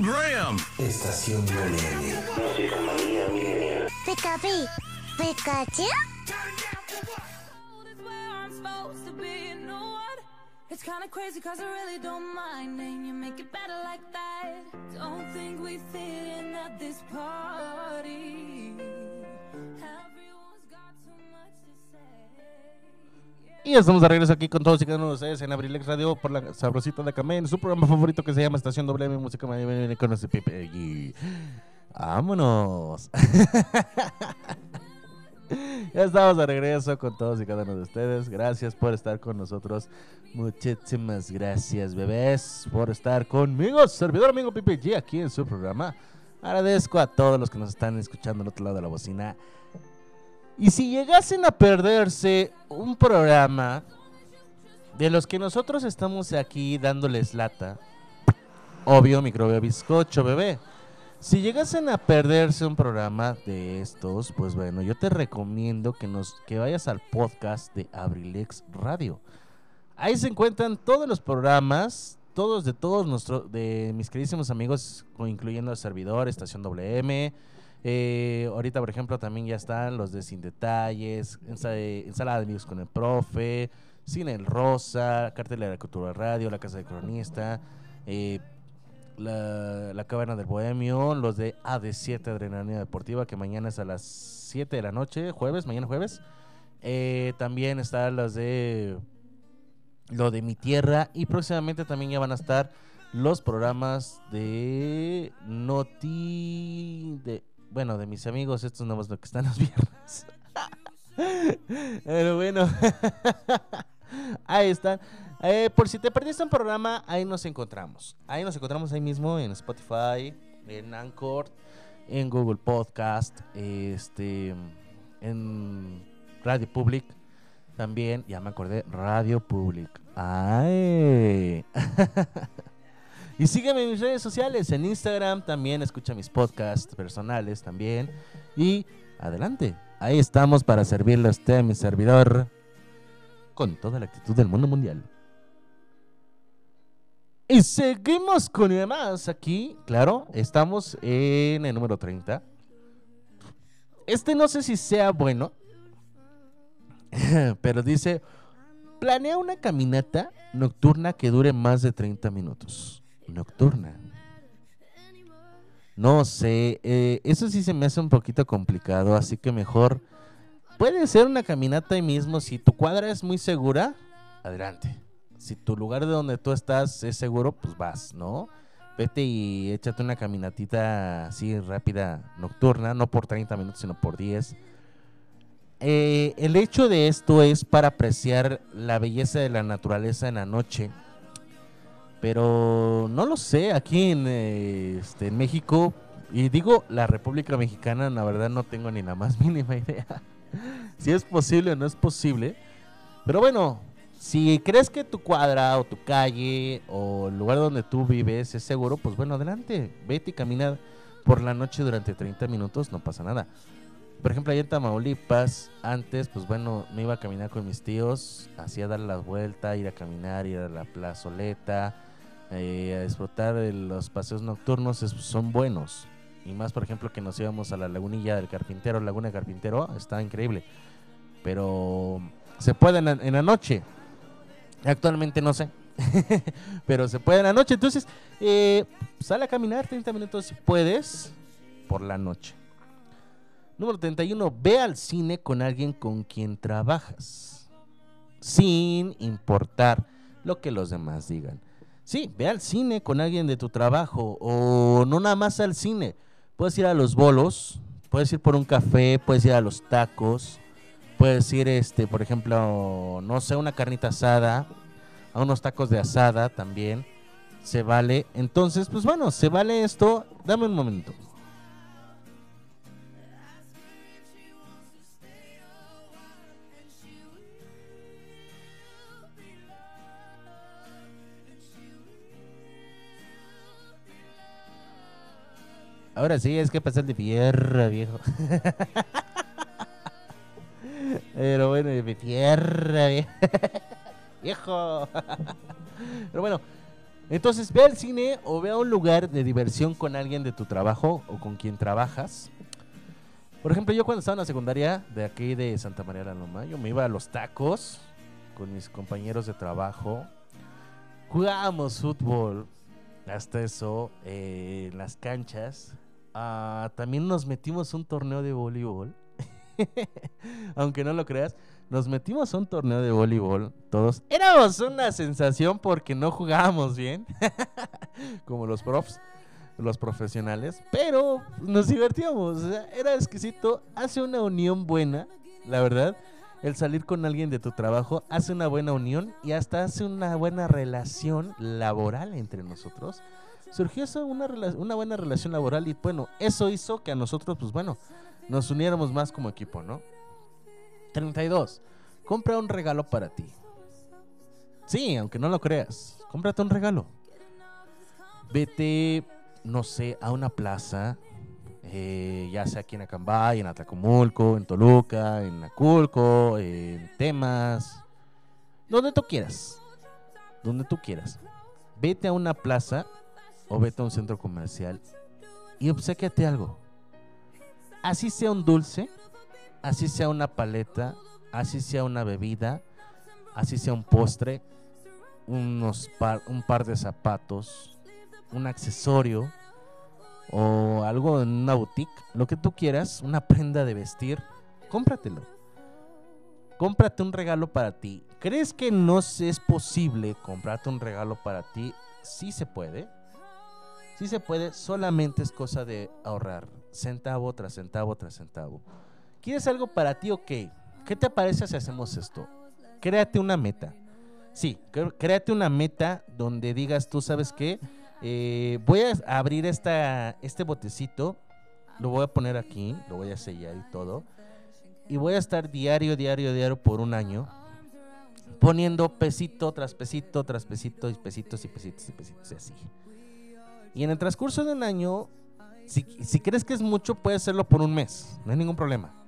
In the program. Estación WM. Música manía milenial. Pikachu, Pikachu. is where I'm supposed to be. You? It's kinda crazy cause I really don't mind. And you make it better like that. Don't think we fit in at this party. Y estamos de regreso aquí con todos y cada uno de ustedes en Abrilex Radio por la sabrosita de Camé, en su programa favorito que se llama Estación WM Música con ese Pipe. Y vámonos. (laughs) ya estamos de regreso con todos y cada uno de ustedes. Gracias por estar con nosotros. Muchísimas gracias, bebés, por estar conmigo, servidor amigo Pipe G, aquí en su programa. Agradezco a todos los que nos están escuchando al otro lado de la bocina. Y si llegasen a perderse un programa de los que nosotros estamos aquí dándoles lata, obvio, microbio bizcocho, bebé. Si llegasen a perderse un programa de estos, pues bueno, yo te recomiendo que nos que vayas al podcast de Abrilex Radio. Ahí se encuentran todos los programas, todos de todos nuestros de mis queridísimos amigos, incluyendo el servidor, Estación WM. Eh, ahorita, por ejemplo, también ya están los de Sin Detalles, eh, Ensalada de Amigos con el Profe, Cine El Rosa, Cartelera de Cultura Radio, La Casa del Cronista, eh, la, la Caverna del Bohemio, los de AD7 Adrenalina Deportiva, que mañana es a las 7 de la noche, jueves, mañana jueves. También están los de lo de mi tierra y próximamente también ya van a estar los programas de Noti de bueno de mis amigos estos nuevos lo que están los viernes (laughs) pero bueno (laughs) ahí están Eh, por si te perdiste un programa ahí nos encontramos ahí nos encontramos ahí mismo en Spotify en Anchor en Google Podcast este en Radio Public también, ya me acordé, Radio Public. ¡Ay! (laughs) y sígueme en mis redes sociales, en Instagram también, escucha mis podcasts personales también. Y adelante, Ahí estamos para servirle a usted, mi servidor, con toda la actitud del mundo mundial. Y seguimos con demás aquí. Claro, estamos en el número 30. Este no sé si sea bueno, (laughs) pero dice, planea una caminata nocturna que dure más de 30 minutos. Nocturna. No sé, eh, eso sí se me hace un poquito complicado, así que mejor puede ser una caminata ahí mismo. Si tu cuadra es muy segura, adelante. Si tu lugar de donde tú estás es seguro, pues vas, ¿no? Vete y échate una caminatita así rápida, nocturna, no por 30 minutos, sino por 10. Eh, el hecho de esto es para apreciar la belleza de la naturaleza en la noche. Pero no lo sé, aquí en, este, en México, y digo la República Mexicana, la verdad no tengo ni la más (laughs) mínima idea si es posible o no es posible. Pero bueno, si crees que tu cuadra o tu calle o el lugar donde tú vives es seguro, pues bueno, adelante, vete y camina por la noche durante 30 minutos, no pasa nada. Por ejemplo, allá en Tamaulipas, antes, pues bueno, me iba a caminar con mis tíos, hacía dar la vuelta, ir a caminar, ir a la plazoleta, eh, a disfrutar de los paseos nocturnos, son buenos. Y más, por ejemplo, que nos íbamos a la lagunilla del carpintero, Laguna del Carpintero, está increíble. Pero se puede en la, en la noche. Actualmente no sé. (laughs) Pero se puede en la noche. Entonces, eh, sale a caminar 30 minutos si puedes por la noche. Número 31. Ve al cine con alguien con quien trabajas. Sin importar lo que los demás digan. Sí, ve al cine con alguien de tu trabajo. O no nada más al cine. Puedes ir a los bolos. Puedes ir por un café. Puedes ir a los tacos. Puedes ir, este, por ejemplo, no sé, una carnita asada. A unos tacos de asada también. Se vale. Entonces, pues bueno, se vale esto. Dame un momento. Ahora sí, es que pasa el de tierra, viejo. (laughs) Pero bueno, de tierra, vie- (laughs) viejo. Pero bueno, entonces ve al cine o ve a un lugar de diversión con alguien de tu trabajo o con quien trabajas. Por ejemplo, yo cuando estaba en la secundaria de aquí de Santa María la Loma, yo me iba a los tacos con mis compañeros de trabajo. Jugábamos fútbol, hasta eso, eh, en las canchas. Ah, también nos metimos un torneo de voleibol. (laughs) Aunque no lo creas, nos metimos a un torneo de voleibol todos. Éramos una sensación porque no jugábamos bien, (laughs) como los profs, los profesionales, pero nos divertíamos. era exquisito, hace una unión buena, la verdad. El salir con alguien de tu trabajo hace una buena unión y hasta hace una buena relación laboral entre nosotros. Surgió eso, una, una buena relación laboral y bueno, eso hizo que a nosotros, pues bueno, nos uniéramos más como equipo, ¿no? 32. Compra un regalo para ti. Sí, aunque no lo creas, cómprate un regalo. Vete, no sé, a una plaza, eh, ya sea aquí en Acambay, en Atlacomulco, en Toluca, en Aculco, en Temas, donde tú quieras, donde tú quieras. Vete a una plaza o vete a un centro comercial y obsequiate algo. Así sea un dulce, así sea una paleta, así sea una bebida, así sea un postre, unos un par de zapatos, un accesorio o algo en una boutique, lo que tú quieras, una prenda de vestir, cómpratelo. Cómprate un regalo para ti. ¿Crees que no es posible comprarte un regalo para ti? Sí se puede. Sí se puede, solamente es cosa de ahorrar centavo tras centavo tras centavo. ¿Quieres algo para ti? Ok. ¿Qué te parece si hacemos esto? Créate una meta. Sí, créate una meta donde digas, tú sabes qué, Eh, voy a abrir esta, este botecito, lo voy a poner aquí, lo voy a sellar y todo. Y voy a estar diario, diario, diario por un año poniendo pesito tras pesito tras pesito y pesitos y pesitos y pesitos y así. Y en el transcurso de un año, si, si crees que es mucho, puedes hacerlo por un mes, no hay ningún problema.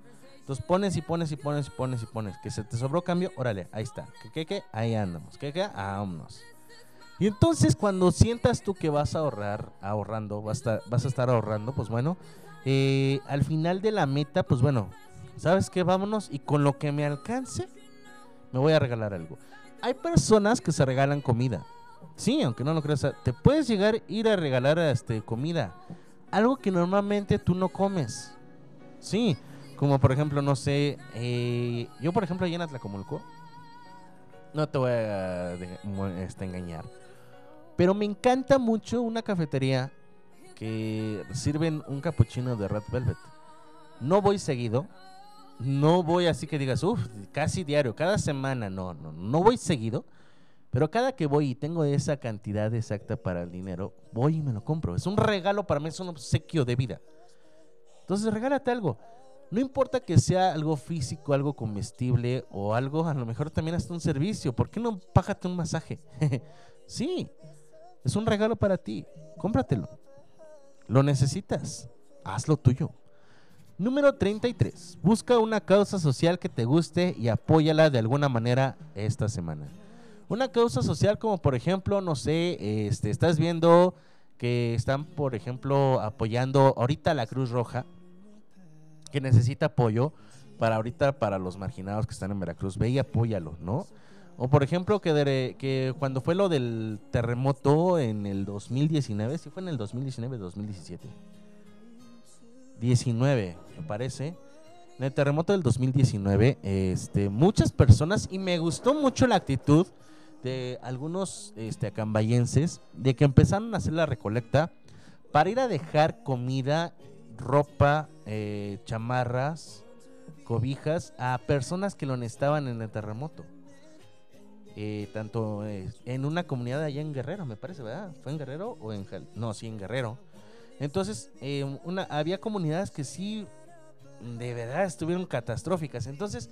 Entonces pones y pones y pones y pones y pones. Que se te sobró cambio, órale, ahí está. Que que que, ahí andamos. Que que, vámonos. Y entonces cuando sientas tú que vas a ahorrar, ahorrando, vas a, vas a estar ahorrando, pues bueno, eh, al final de la meta, pues bueno, ¿sabes qué? Vámonos y con lo que me alcance, me voy a regalar algo. Hay personas que se regalan comida. Sí, aunque no lo creas, te puedes llegar a ir a regalar este, comida. Algo que normalmente tú no comes. Sí, como por ejemplo, no sé, eh, yo por ejemplo allá en Atlacomulco, no te voy a de- este, engañar, pero me encanta mucho una cafetería que sirven un cappuccino de Red Velvet. No voy seguido, no voy así que digas, uff, casi diario, cada semana, no, no, no voy seguido. Pero cada que voy y tengo esa cantidad exacta para el dinero, voy y me lo compro. Es un regalo para mí, es un obsequio de vida. Entonces regálate algo. No importa que sea algo físico, algo comestible o algo, a lo mejor también hasta un servicio. ¿Por qué no págate un masaje? (laughs) sí, es un regalo para ti. Cómpratelo. Lo necesitas. Hazlo tuyo. Número 33. Busca una causa social que te guste y apóyala de alguna manera esta semana. Una causa social como por ejemplo, no sé, este, estás viendo que están por ejemplo apoyando ahorita la Cruz Roja, que necesita apoyo para ahorita para los marginados que están en Veracruz, ve y apóyalo, ¿no? O por ejemplo que, de- que cuando fue lo del terremoto en el 2019, si fue en el 2019 2017. 19, me parece. En el terremoto del 2019, este, muchas personas, y me gustó mucho la actitud de algunos este, acambayenses, de que empezaron a hacer la recolecta para ir a dejar comida, ropa, eh, chamarras, cobijas a personas que lo necesitaban en el terremoto. Eh, tanto eh, en una comunidad allá en Guerrero, me parece, ¿verdad? ¿Fue en Guerrero o en Jal- No, sí, en Guerrero. Entonces, eh, una, había comunidades que sí, de verdad, estuvieron catastróficas. Entonces,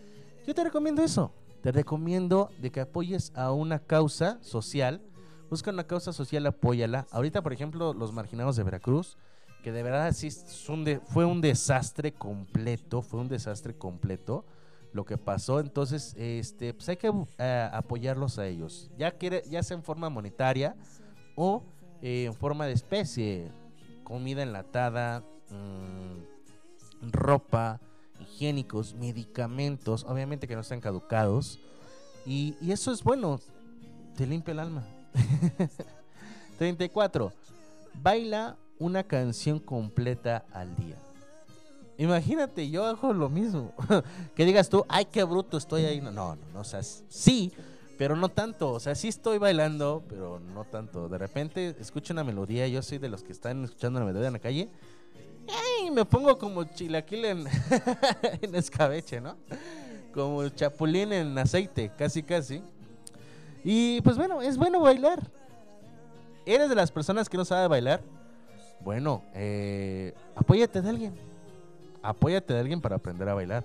yo te recomiendo eso. Te recomiendo de que apoyes a una causa social. Busca una causa social, apóyala. Ahorita, por ejemplo, los marginados de Veracruz, que de verdad sí fue un desastre completo, fue un desastre completo lo que pasó. Entonces, este, pues hay que eh, apoyarlos a ellos, ya sea en forma monetaria o eh, en forma de especie, comida enlatada, mm, ropa, higiénicos, medicamentos, obviamente que no estén caducados. Y, y eso es bueno, te limpia el alma. (laughs) 34. Baila una canción completa al día. Imagínate, yo hago lo mismo. (laughs) que digas tú, ay, qué bruto estoy ahí. No, no, no, o sea, sí, pero no tanto. O sea, sí estoy bailando, pero no tanto. De repente escucho una melodía, yo soy de los que están escuchando la melodía en la calle. Me pongo como chilaquil (laughs) en, escabeche, ¿no? Como chapulín en aceite, casi, casi. Y pues bueno, es bueno bailar. ¿Eres de las personas que no sabe bailar? Bueno, eh, apóyate de alguien. Apóyate de alguien para aprender a bailar.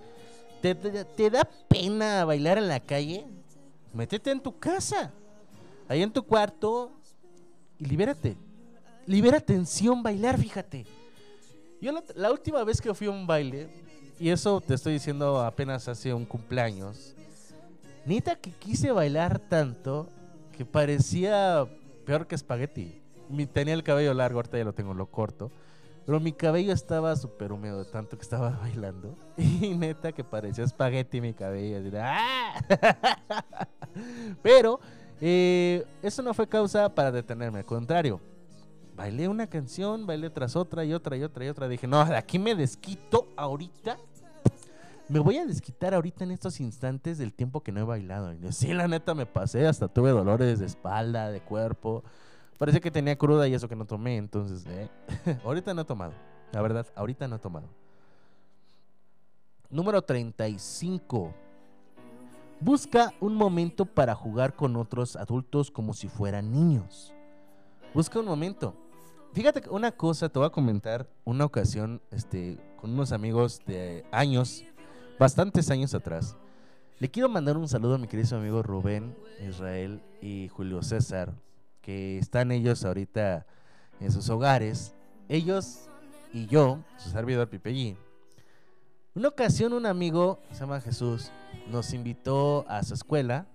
¿Te, te- te da pena bailar en la calle? Métete en tu casa. Ahí en tu cuarto. Y libérate. Libera tensión bailar, fíjate. Yo la, la última vez que fui a un baile, y eso te estoy diciendo apenas hace un cumpleaños, neta que quise bailar tanto que parecía peor que espagueti. Mi, tenía el cabello largo, ahorita ya lo tengo lo corto. Pero mi cabello estaba súper húmedo de tanto que estaba (laughs) bailando. Y neta que parecía espagueti mi cabello. así ¡ah! (laughs) Pero eh, eso no fue causa para detenerme. Al contrario, bailé una canción, bailé tras otra y otra y otra y otra. Dije, no, de aquí me desquito ahorita. Me voy a desquitar ahorita en estos instantes del tiempo que no he bailado. Y sí, la neta me pasé, hasta tuve dolores de espalda, de cuerpo. Parecía que tenía cruda y eso que no tomé, entonces, eh, (laughs) ahorita no he tomado. La verdad, ahorita no he tomado. Número 35. Busca un momento para jugar con otros adultos como si fueran niños. Busca un momento. Fíjate una cosa, te voy a comentar una ocasión este, con unos amigos de años, bastantes años atrás. Le quiero mandar un saludo a mi querido amigo Rubén, Israel y Julio César, que están ellos ahorita en sus hogares. Ellos y yo, su servidor Pipellín, Una ocasión un amigo, se llama Jesús, nos invitó a su escuela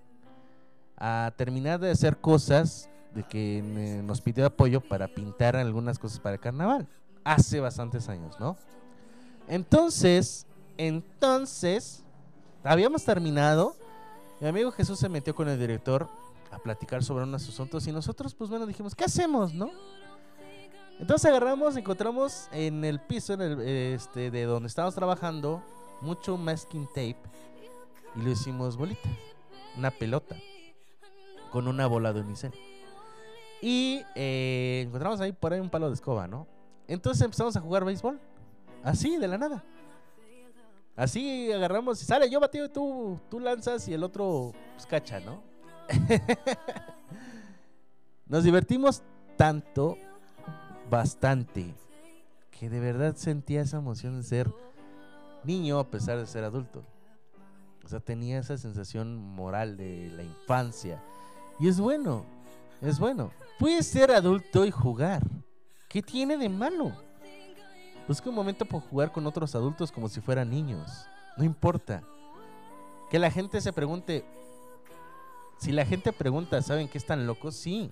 a terminar de hacer cosas de que nos pidió apoyo para pintar algunas cosas para el carnaval. Hace bastantes años, ¿no? Entonces, entonces, habíamos terminado. Mi amigo Jesús se metió con el director a platicar sobre unos asuntos y nosotros, pues bueno, dijimos, ¿qué hacemos, no? Entonces agarramos, encontramos en el piso en el, este, de donde estábamos trabajando mucho masking tape y lo hicimos bolita, una pelota con una bola de unicel. Y eh, encontramos ahí por ahí un palo de escoba, ¿no? Entonces empezamos a jugar béisbol, así de la nada. Así agarramos y sale, yo bateo y tú, tú lanzas y el otro pues, cacha, ¿no? (laughs) Nos divertimos tanto, bastante, que de verdad sentía esa emoción de ser niño a pesar de ser adulto. O sea, tenía esa sensación moral de la infancia. Y es bueno, es bueno. Puedes ser adulto y jugar. ¿Qué tiene de malo? Busca un momento por jugar con otros adultos como si fueran niños. No importa. Que la gente se pregunte. Si la gente pregunta, ¿saben que están locos? Sí.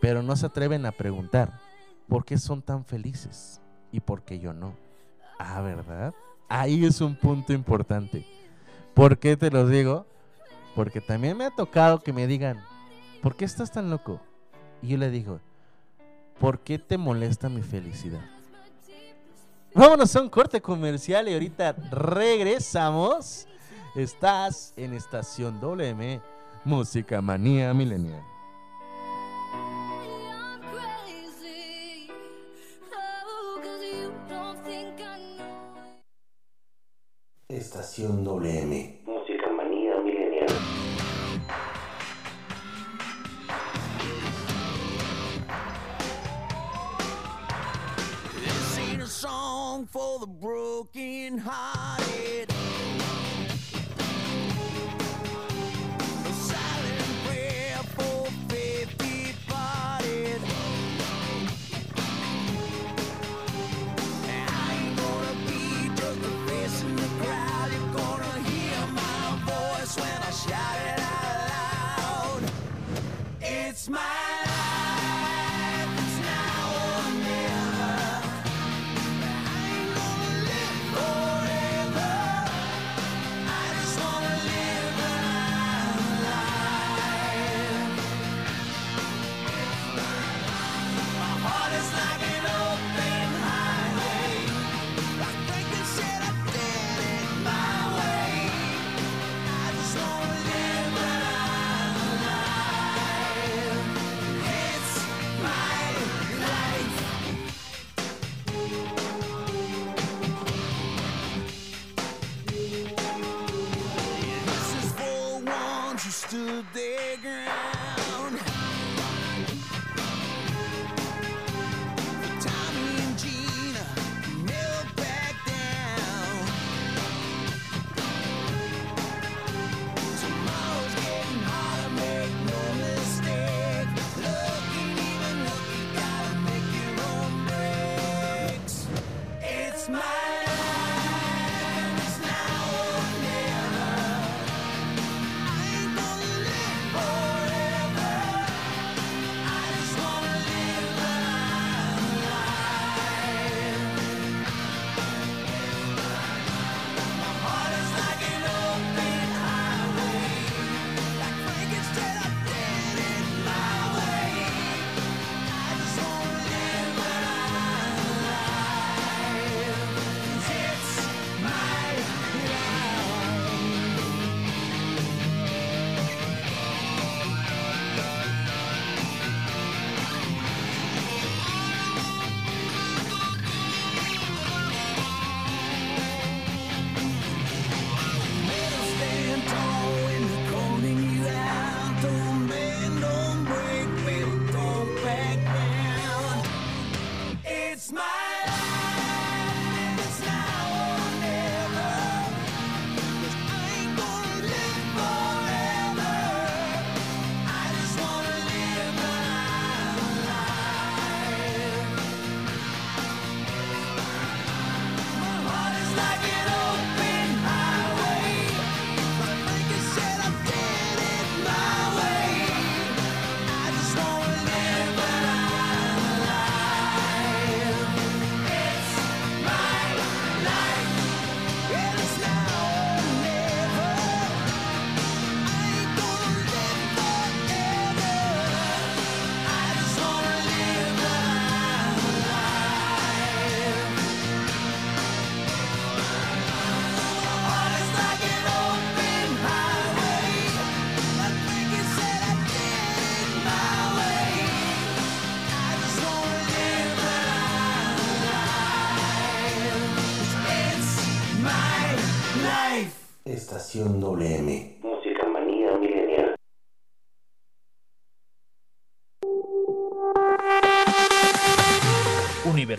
Pero no se atreven a preguntar. ¿Por qué son tan felices? ¿Y por qué yo no? Ah, ¿verdad? Ahí es un punto importante. ¿Por qué te lo digo? Porque también me ha tocado que me digan, ¿por qué estás tan loco? Y yo le digo, ¿por qué te molesta mi felicidad? Vámonos a un corte comercial y ahorita regresamos. Estás en Estación WM, Música Manía Milenial. Estación WM. Song for the broken hearted. smile.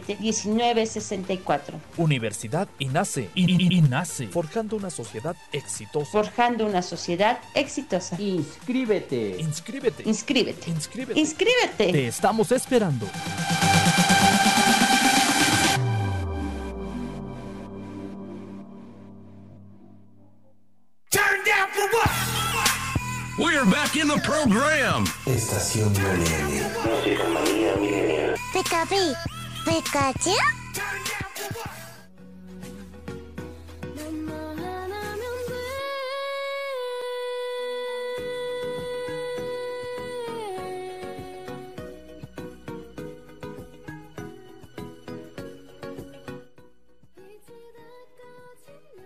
718-127-1964. Universidad INACE. I- I- INACE. Forjando una sociedad exitosa. Forjando una sociedad exitosa. Inscríbete. Inscríbete. Inscríbete. Inscríbete. Inscríbete. Te estamos esperando. We're back in the program. Estación WM. Música milenial.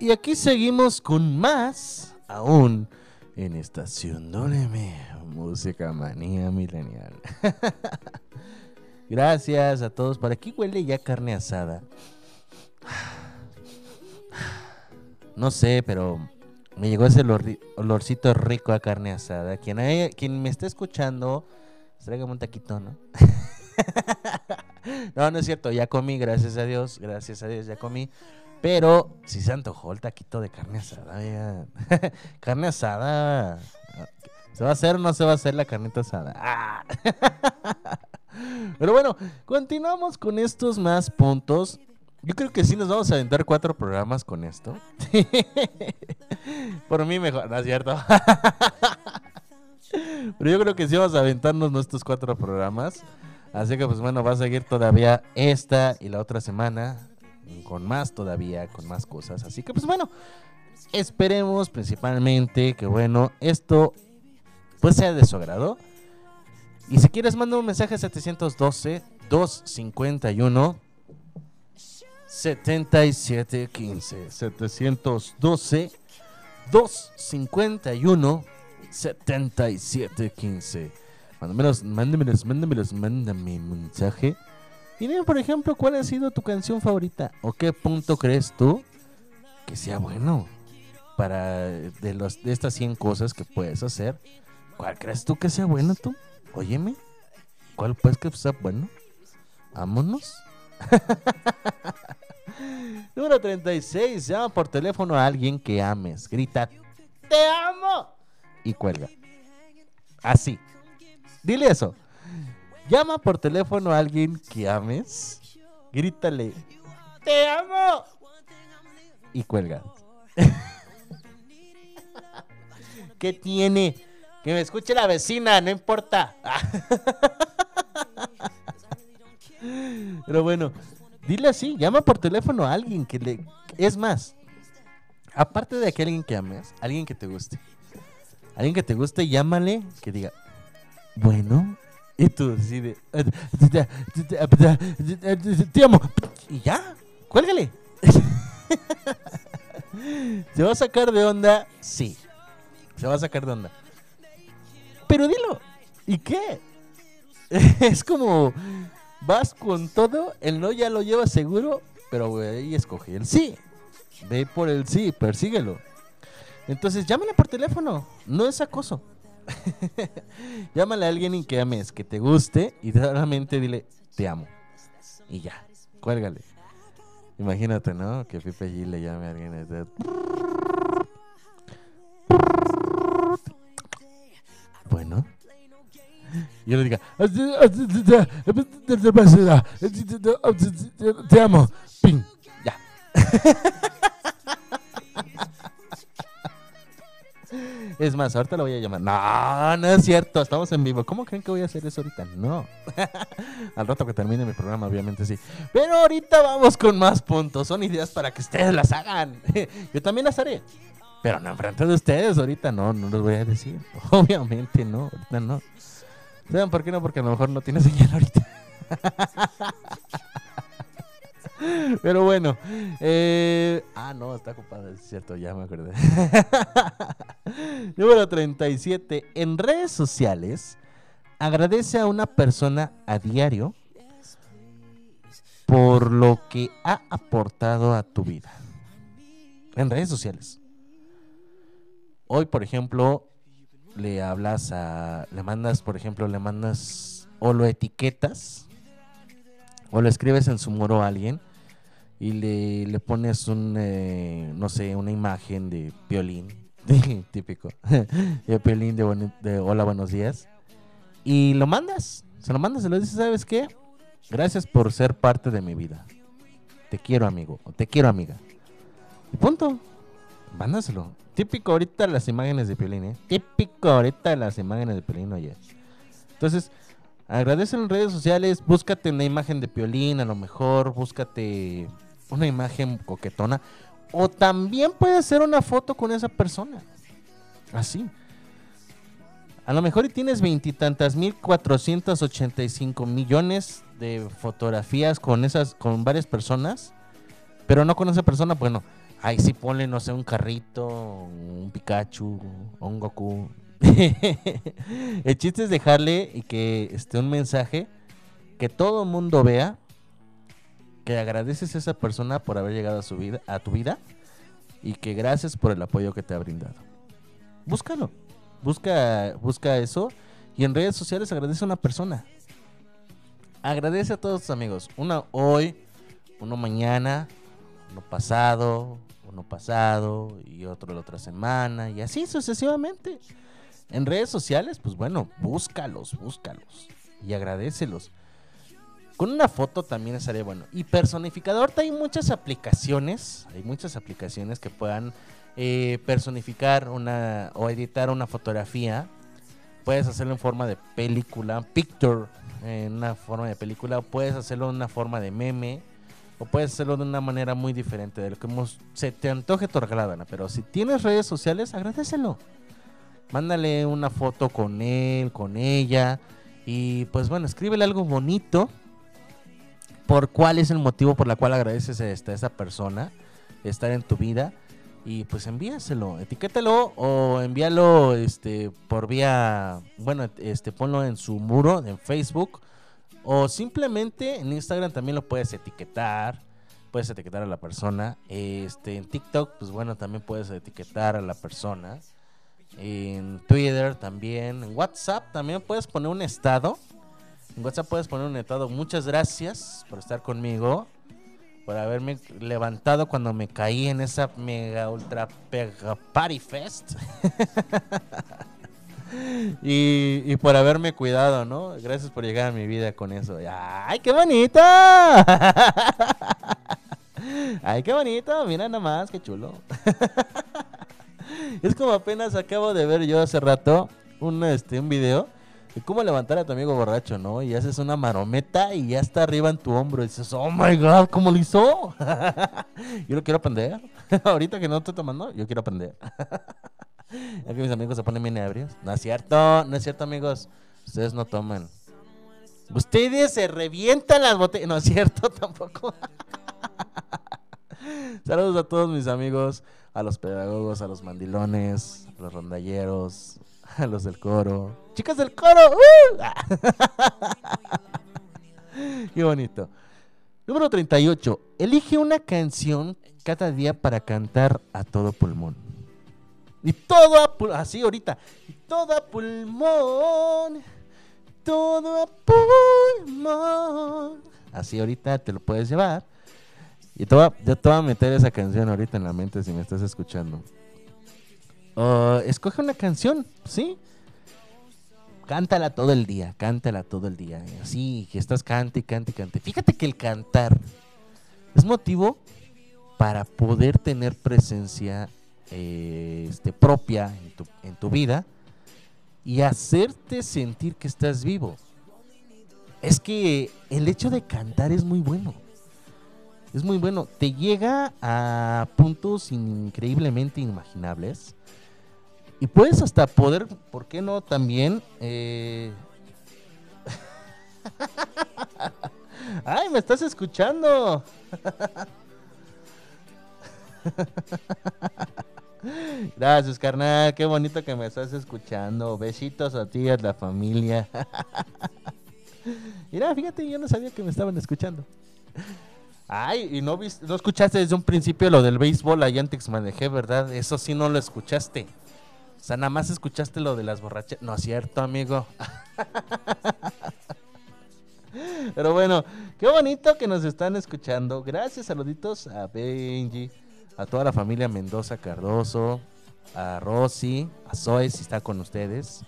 Y aquí seguimos con más aún en Estación WM, Música Manía Milenial. (laughs) Gracias a todos. Por aquí huele ya carne asada. No sé, pero me llegó ese olor- olorcito rico a carne asada. Quien, me esté escuchando, tráigame un taquito, ¿no? (laughs) no, no es cierto, ya comí, gracias a Dios, gracias a Dios, ya comí. Pero si se antojó el taquito de carne asada, (laughs) carne asada. ¿Se va a hacer o no se va a hacer la carnita asada? Ah. (laughs) Pero bueno, continuamos con estos más puntos. Yo creo que sí nos vamos a aventar cuatro programas con esto. (laughs) Por mí mejor, ¿no es cierto? (laughs) Pero yo creo que sí vamos a aventarnos nuestros cuatro programas. Así que pues bueno, va a seguir todavía esta y la otra semana. Con más todavía, con más cosas. Así que pues bueno, esperemos principalmente que bueno, esto pues sea de su agrado. Y si quieres, manda un mensaje a 712-251. 7715 712 251 7715 Mándamelos, mándamelos, mándamelos, mándame un mensaje. Y dime, por ejemplo, cuál ha sido tu canción favorita o qué punto crees tú que sea bueno para de los de estas 100 cosas que puedes hacer. ¿Cuál crees tú que sea bueno tú? Óyeme. ¿Cuál pues que sea bueno? Vámonos. (laughs) Número 36. Llama por teléfono a alguien que ames. Grita, ¡Te amo! Y cuelga. Así. Dile eso. Llama por teléfono a alguien que ames. Grítale, ¡Te amo! Y cuelga. (laughs) ¿Qué tiene? Que me escuche la vecina, no importa. Pero bueno, dile así, llama por teléfono a alguien que le... Es más, aparte de que alguien que ames, alguien que te guste. Alguien que te guste, llámale, que diga, bueno, y tú así de... Te amo. Y ya, cuélgale. (laughs) ¿Se va a sacar de onda? Sí. Se va a sacar de onda. Pero dilo. ¿Y qué? (laughs) es como vas con todo, el no ya lo llevas seguro, pero güey, escoge el sí. Ve por el sí, persíguelo. Entonces, llámale por teléfono, no es acoso. (laughs) Llámale a alguien que ames, que te guste y solamente dile, te amo. Y ya, cuélgale. Imagínate, ¿no? Que Pipe G le llame a alguien. y yo le diga, te amo, ping, ya. Es más, ahorita lo voy a llamar. No, no es cierto, estamos en vivo. ¿Cómo creen que voy a hacer eso ahorita? No. (laughs) Al rato que termine mi programa, obviamente sí. Pero ahorita vamos con más puntos. Son ideas para que ustedes las hagan. (laughs) Yo también las haré. Pero no enfrente de ustedes, ahorita no, no los voy a decir. (laughs) Obviamente no, ahorita no. ¿Saben por qué no? Porque a lo mejor no tiene señal ahorita. (laughs) Pero bueno, eh, ah, no, está ocupado, es cierto, ya me acordé. (laughs) Número 37. En redes sociales, agradece a una persona a diario por lo que ha aportado a tu vida. En redes sociales. Hoy, por ejemplo, le hablas a, le mandas, por ejemplo, le mandas o lo etiquetas o lo escribes en su muro a alguien y le, le pones un, eh, no sé, una imagen de violín, (laughs) típico, (laughs) de violín de, de hola, buenos días, y lo mandas, se lo mandas, se lo dices, ¿sabes qué? Gracias por ser parte de mi vida. Te quiero, amigo, o te quiero, amiga. Y punto. Mándaselo. Típico ahorita las imágenes de Piolín, ¿eh? Típico ahorita las imágenes de Piolín, oye. Entonces, agradece en redes sociales, búscate una imagen de Piolín, a lo mejor, búscate una imagen coquetona. O también puede ser una foto con esa persona. Así. A lo mejor y tienes veintitantas mil cuatrocientos ochenta y cinco millones de fotografías con esas, con varias personas, pero no con esa persona, bueno, ahí sí ponle, no sé, un carrito, un Pikachu, un Goku. (laughs) el chiste es dejarle y que esté un mensaje que todo el mundo vea que agradeces a esa persona por haber llegado a su vida, a tu vida y que gracias por el apoyo que te ha brindado. Búscalo. Busca, busca eso y en redes sociales agradece a una persona. Agradece a todos tus amigos. Uno hoy, uno mañana, uno pasado, uno pasado y otro la otra semana y así sucesivamente. En redes sociales, pues bueno, búscalos, búscalos y agradecelos. Con una foto también estaría bueno. Y personificador, hay muchas aplicaciones, hay muchas aplicaciones que puedan eh, personificar una o editar una fotografía. Puedes hacerlo en forma de película, picture, en una forma de película, puedes hacerlo en una forma de meme, o puedes hacerlo de una manera muy diferente de lo que hemos- se te antoje tu regalada, pero si tienes redes sociales, agradecelo. Mándale una foto con él, con ella, y pues bueno, escríbele algo bonito por cuál es el motivo por la cual agradeces a esa persona estar en tu vida y pues envíaselo, etiquétalo o envíalo este por vía, bueno, este ponlo en su muro en Facebook o simplemente en Instagram también lo puedes etiquetar, puedes etiquetar a la persona, este en TikTok pues bueno, también puedes etiquetar a la persona. En Twitter también, en WhatsApp también puedes poner un estado. En WhatsApp puedes poner un estado. Muchas gracias por estar conmigo. Por haberme levantado cuando me caí en esa mega ultra pega party fest. (laughs) (laughs) y, y por haberme cuidado, ¿no? Gracias por llegar a mi vida con eso. ¡Ay, qué bonito! (laughs) ¡Ay, qué bonito! Mira nomás, qué chulo. (laughs) Es como apenas acabo de ver yo hace rato un, este, un video de cómo levantar a tu amigo borracho, ¿no? Y haces una marometa y ya está arriba en tu hombro. Y dices, oh my god, ¿cómo lo hizo? yo lo quiero aprender. Ahorita que no estoy tomando, yo quiero aprender. (laughs) ya que mis amigos se ponen bien. No es cierto, no es cierto, amigos. Ustedes no toman. Ustedes se revientan las botellas. No es cierto (laughs) tampoco. (laughs) Saludos a todos mis amigos, a los pedagogos, a los mandilones, a los rondalleros, a los del coro. Chicas del coro. ¡uh! Qué bonito. Número 38. Elige una canción cada día para cantar a todo pulmón. Y todo a pul- así ahorita. Y todo a pulmón. Todo a pulmón. Así ahorita te lo puedes llevar. Y te voy a, yo te voy a meter esa canción ahorita en la mente si me estás escuchando. Uh, escoge una canción, ¿sí? cántala todo el día, cántala todo el día. Así que estás cante, cante, cante. Fíjate que el cantar es motivo para poder tener presencia este, propia en tu, en tu vida y hacerte sentir que estás vivo. Es que el hecho de cantar es muy bueno. Es muy bueno. Te llega a puntos increíblemente inimaginables. Y puedes hasta poder, ¿por qué no? También... eh, (laughs) ¡Ay, me estás escuchando! (laughs) Gracias, carnal. Qué bonito que me estás escuchando. Besitos a ti y a la familia. (laughs) Mira, fíjate, yo no sabía que me estaban escuchando. Ay, y no, vis- no escuchaste desde un principio lo del béisbol allá en Texmanejé, ¿verdad? Eso sí no lo escuchaste. O sea, nada más escuchaste lo de las borrachas. No es cierto, amigo. (laughs) Pero bueno, qué bonito que nos están escuchando. Gracias, saluditos a Benji, a toda la familia Mendoza Cardoso, a Rosy, a Zoe, si está con ustedes.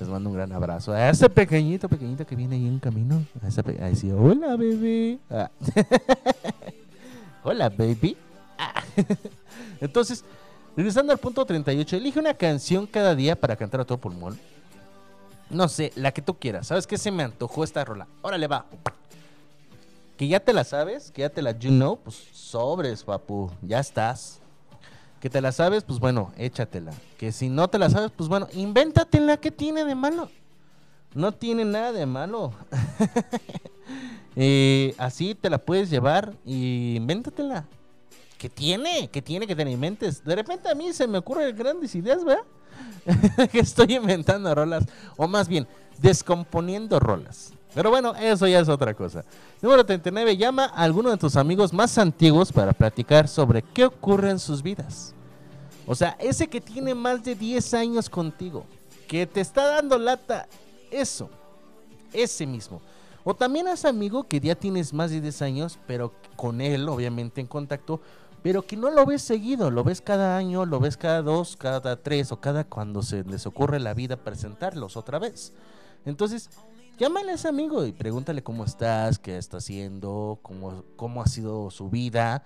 Les mando un gran abrazo. A ese pequeñito, pequeñito que viene ahí en camino. A ese a decir, hola, bebé. Ah. (laughs) hola, baby. Ah. (laughs) Entonces, regresando al punto 38, elige una canción cada día para cantar a todo pulmón. No sé, la que tú quieras. ¿Sabes qué se me antojó esta rola? Órale, va. Que ya te la sabes, que ya te la you know, pues sobres, papu. Ya estás. Que te la sabes, pues bueno, échatela. Que si no te la sabes, pues bueno, invéntatela. ¿Qué tiene de malo? No tiene nada de malo. (laughs) Eh, así te la puedes llevar y invéntatela. ¿Qué tiene? ¿Qué tiene que te la inventes? De repente a mí se me ocurren grandes ideas, ¿verdad? (laughs) que estoy inventando rolas. O más bien, descomponiendo rolas. Pero bueno, eso ya es otra cosa. Número 39. Llama a alguno de tus amigos más antiguos para platicar sobre qué ocurre en sus vidas. O sea, ese que tiene más de 10 años contigo, que te está dando lata, eso, ese mismo. O también a ese amigo que ya tienes más de 10 años, pero con él obviamente en contacto, pero que no lo ves seguido, lo ves cada año, lo ves cada dos, cada tres o cada cuando se les ocurre la vida presentarlos otra vez. Entonces, llámale a ese amigo y pregúntale cómo estás, qué está haciendo, cómo, cómo ha sido su vida.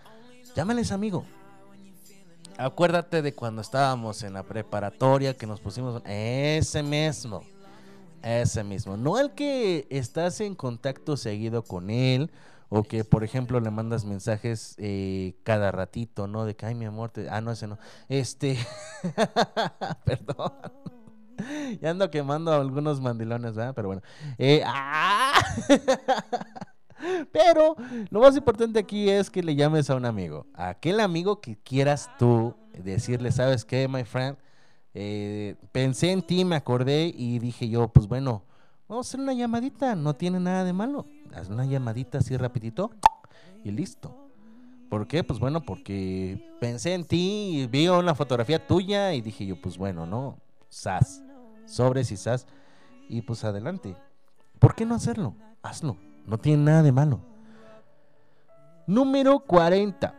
Llámale a ese amigo. Acuérdate de cuando estábamos en la preparatoria que nos pusimos ese mismo. Ese mismo. No el que estás en contacto seguido con él. O que, por ejemplo, le mandas mensajes eh, cada ratito, ¿no? De que, ay, mi amor, te... ah, no, ese no. Este, (laughs) perdón. (laughs) Ya ando quemando algunos mandilones, ¿verdad? Pero bueno. Eh, ¡ah! (laughs) Pero lo más importante aquí es que le llames a un amigo. A aquel amigo que quieras tú decirle, ¿sabes qué, my friend? Eh, pensé en ti, me acordé y dije yo, pues bueno, vamos a hacer una llamadita, no tiene nada de malo. Haz una llamadita así rapidito y listo. ¿Por qué? Pues bueno, porque pensé en ti y vi una fotografía tuya y dije yo, pues bueno, ¿no? Sas, sobres y sas. Y pues adelante. ¿Por qué no hacerlo? Hazlo. No tiene nada de malo. Número 40.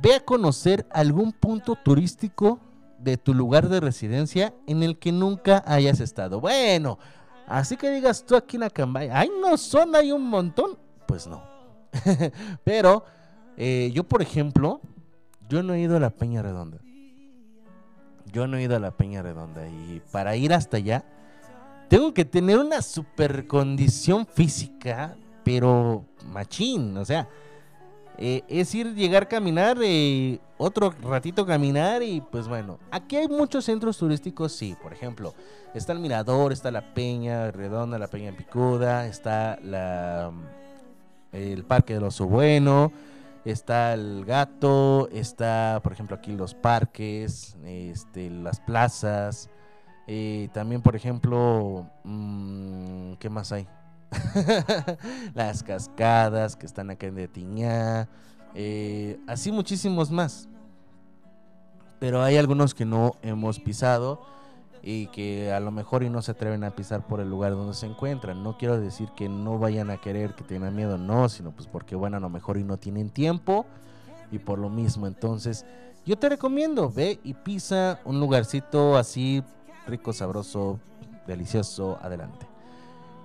Ve a conocer algún punto turístico de tu lugar de residencia en el que nunca hayas estado. Bueno, así que digas tú aquí en Acambay, ay, no son, hay un montón. Pues no. (laughs) Pero eh, yo, por ejemplo, yo no he ido a la Peña Redonda. Yo no he ido a la Peña Redonda y para ir hasta allá tengo que tener una super condición física, pero machín, o sea, eh, es ir, llegar, caminar, eh, otro ratito caminar y pues bueno, aquí hay muchos centros turísticos, sí, por ejemplo, está el Mirador, está la Peña Redonda, la Peña Picuda, está la, el Parque del Oso Bueno, está el Gato, está por ejemplo aquí los parques, este, las plazas, eh, también por ejemplo, mm, ¿qué más hay? (laughs) las cascadas que están acá en de Tiñá, eh, así muchísimos más. Pero hay algunos que no hemos pisado y que a lo mejor y no se atreven a pisar por el lugar donde se encuentran. No quiero decir que no vayan a querer, que tengan miedo, no, sino pues porque bueno, a lo mejor y no tienen tiempo y por lo mismo. Entonces, yo te recomiendo, ve y pisa un lugarcito así rico, sabroso, delicioso, adelante.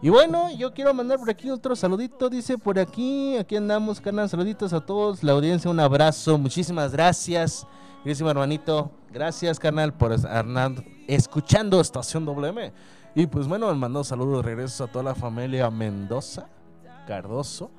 Y bueno, yo quiero mandar por aquí otro saludito, dice por aquí, aquí andamos, carnal, saluditos a todos, la audiencia, un abrazo, muchísimas gracias. Querísimo hermanito, gracias canal por Hernán escuchando Estación WM. Y pues bueno, les mando saludos regresos a toda la familia Mendoza, Cardoso,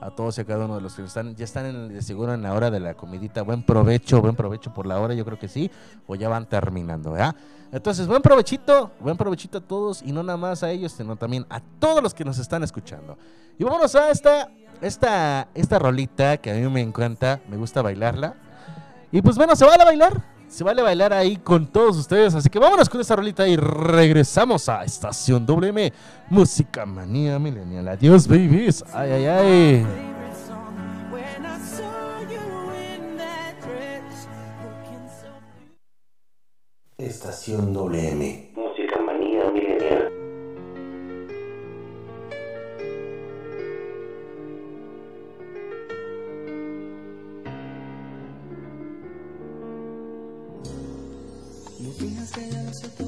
a todos y a cada uno de los que están, ya están en, seguro en la hora de la comidita. Buen provecho, buen provecho por la hora, yo creo que sí, o ya van terminando, ¿verdad? Entonces, buen provechito, buen provechito a todos y no nada más a ellos, sino también a todos los que nos están escuchando. Y vámonos a esta, esta, esta rolita que a mí me encanta, me gusta bailarla y pues bueno, se vale bailar. Se vale bailar ahí con todos ustedes. Así que vámonos con esta rolita y regresamos a Estación WM. Música manía milenial. Adiós, babies. Ay, ay, ay. Estación WM. que ya lo sé.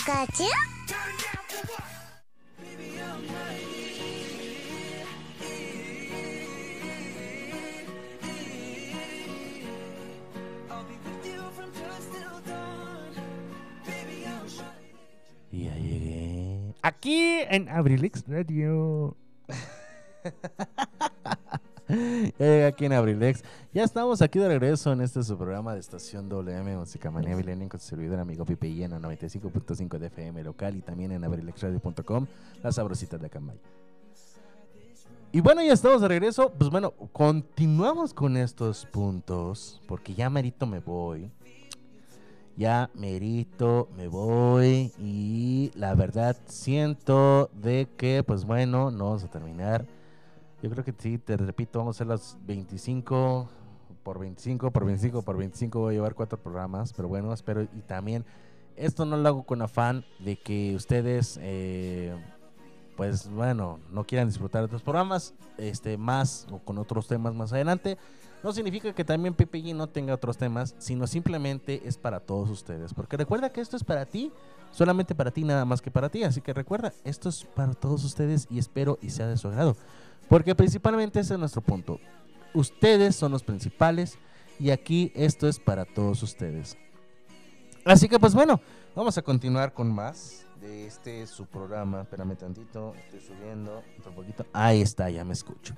Pikachu. Ya llegué. Aquí en Abrilix Radio. (laughs) (laughs) ya llegué aquí en Abrilex. Ya estamos aquí de regreso en este su programa de estación WM Música Manía Millennium con su servidor amigo Pipe Lleno 95.5 de FM local y también en abrilexradio.com, la sabrosita de Acambay. Y bueno, ya estamos de regreso. Pues bueno, continuamos con estos puntos porque ya merito me voy. Ya merito me voy y la verdad siento de que pues bueno, no vamos a terminar. Yo creo que sí, te repito, vamos a hacer las 25 por 25 por 25 por 25. Voy a llevar cuatro programas, pero bueno, espero. Y también, esto no lo hago con afán de que ustedes, eh, pues bueno, no quieran disfrutar de otros programas, este, más o con otros temas más adelante. No significa que también PPG no tenga otros temas, sino simplemente es para todos ustedes. Porque recuerda que esto es para ti, solamente para ti, nada más que para ti. Así que recuerda, esto es para todos ustedes y espero y sea de su agrado. Porque principalmente ese es nuestro punto. Ustedes son los principales y aquí esto es para todos ustedes. Así que pues bueno, vamos a continuar con más de este su programa. Espérame tantito, estoy subiendo otro poquito. Ahí está, ya me escucho.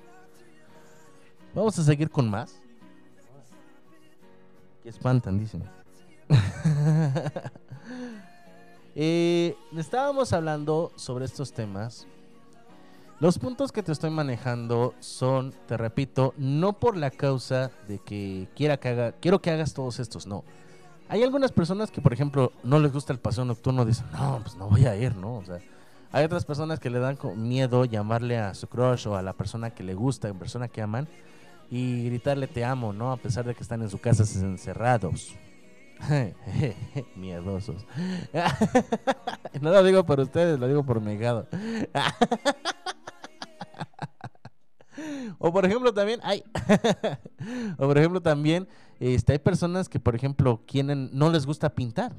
Vamos a seguir con más. Que espantan, dicen. (laughs) Eh, estábamos hablando sobre estos temas los puntos que te estoy manejando son, te repito, no por la causa de que quiera que haga, quiero que hagas todos estos, no. Hay algunas personas que, por ejemplo, no les gusta el paseo nocturno, dicen, no, pues no voy a ir, ¿no? O sea, hay otras personas que le dan miedo llamarle a su crush o a la persona que le gusta, a persona que aman, y gritarle te amo, ¿no? A pesar de que están en su casa encerrados. (laughs) Miedosos. (laughs) no lo digo por ustedes, lo digo por mi hígado. (laughs) O por ejemplo también hay (laughs) o por ejemplo también este hay personas que por ejemplo quieren no les gusta pintar.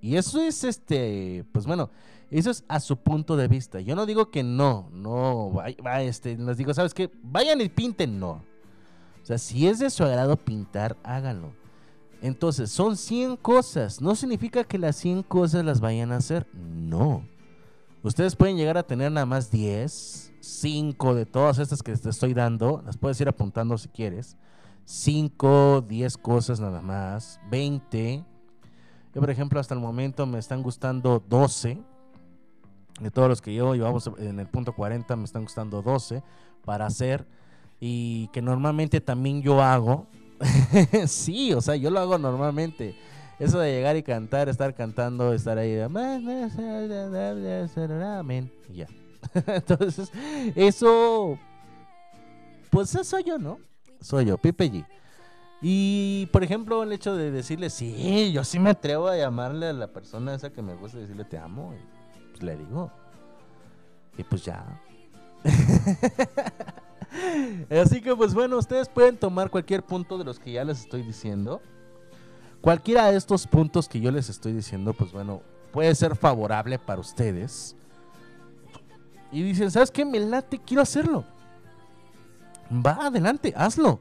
Y eso es este, pues bueno, eso es a su punto de vista. Yo no digo que no, no, va, va, este, les digo, ¿sabes qué? Vayan y pinten, no. O sea, si es de su agrado pintar, háganlo. Entonces, son 100 cosas. No significa que las 100 cosas las vayan a hacer. No. Ustedes pueden llegar a tener nada más 10, 5 de todas estas que te estoy dando. Las puedes ir apuntando si quieres. 5, 10 cosas nada más. 20. Yo, por ejemplo, hasta el momento me están gustando 12. De todos los que yo llevamos en el punto 40, me están gustando 12 para hacer. Y que normalmente también yo hago. (laughs) sí, o sea, yo lo hago normalmente. Eso de llegar y cantar, estar cantando, estar ahí. Amén. Y ya. (laughs) Entonces, eso. Pues eso soy yo, ¿no? Soy yo, Pipe G. Y por ejemplo, el hecho de decirle, sí, yo sí me atrevo a llamarle a la persona esa que me gusta y decirle te amo. Pues le digo. Y pues ya. (laughs) Así que pues bueno, ustedes pueden tomar cualquier punto de los que ya les estoy diciendo. Cualquiera de estos puntos que yo les estoy diciendo, pues bueno, puede ser favorable para ustedes. Y dicen, ¿sabes qué? Me late, quiero hacerlo. Va adelante, hazlo.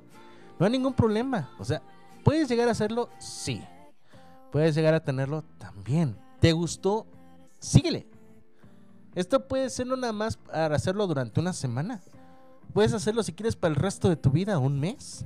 No hay ningún problema. O sea, ¿puedes llegar a hacerlo? Sí. ¿Puedes llegar a tenerlo? También. ¿Te gustó? Síguele. Esto puede ser nada más para hacerlo durante una semana. Puedes hacerlo si quieres para el resto de tu vida, un mes.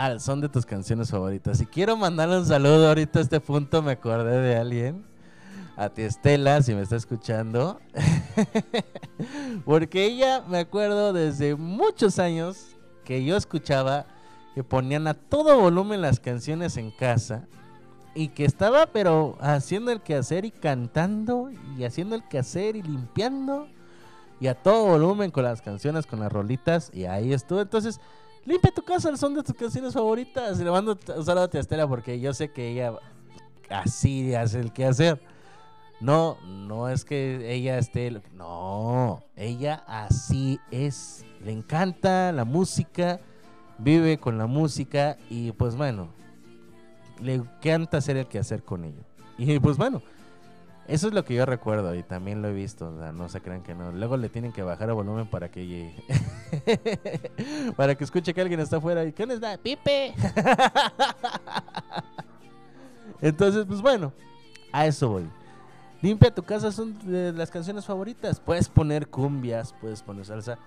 al son de tus canciones favoritas. Y quiero mandarle un saludo ahorita a este punto, me acordé de alguien. A ti Estela, si me está escuchando. (laughs) Porque ella, me acuerdo desde muchos años que yo escuchaba que ponían a todo volumen las canciones en casa y que estaba pero haciendo el quehacer y cantando y haciendo el quehacer y limpiando y a todo volumen con las canciones, con las rolitas y ahí estuvo. Entonces, limpia tu casa son de tus canciones favoritas. Le mando un saludo a Estela porque yo sé que ella así hace el quehacer. No, no es que ella esté. No, ella así es. Le encanta la música, vive con la música y pues bueno, le encanta hacer el quehacer con ello. Y pues bueno, eso es lo que yo recuerdo y también lo he visto. o sea, no se crean que no. Luego le tienen que bajar el volumen para que (laughs) para que escuche que alguien está afuera y ¿qué les da? ¡Pipe! (laughs) Entonces, pues bueno, a eso voy. Limpia tu casa son de las canciones favoritas. Puedes poner cumbias, puedes poner salsa,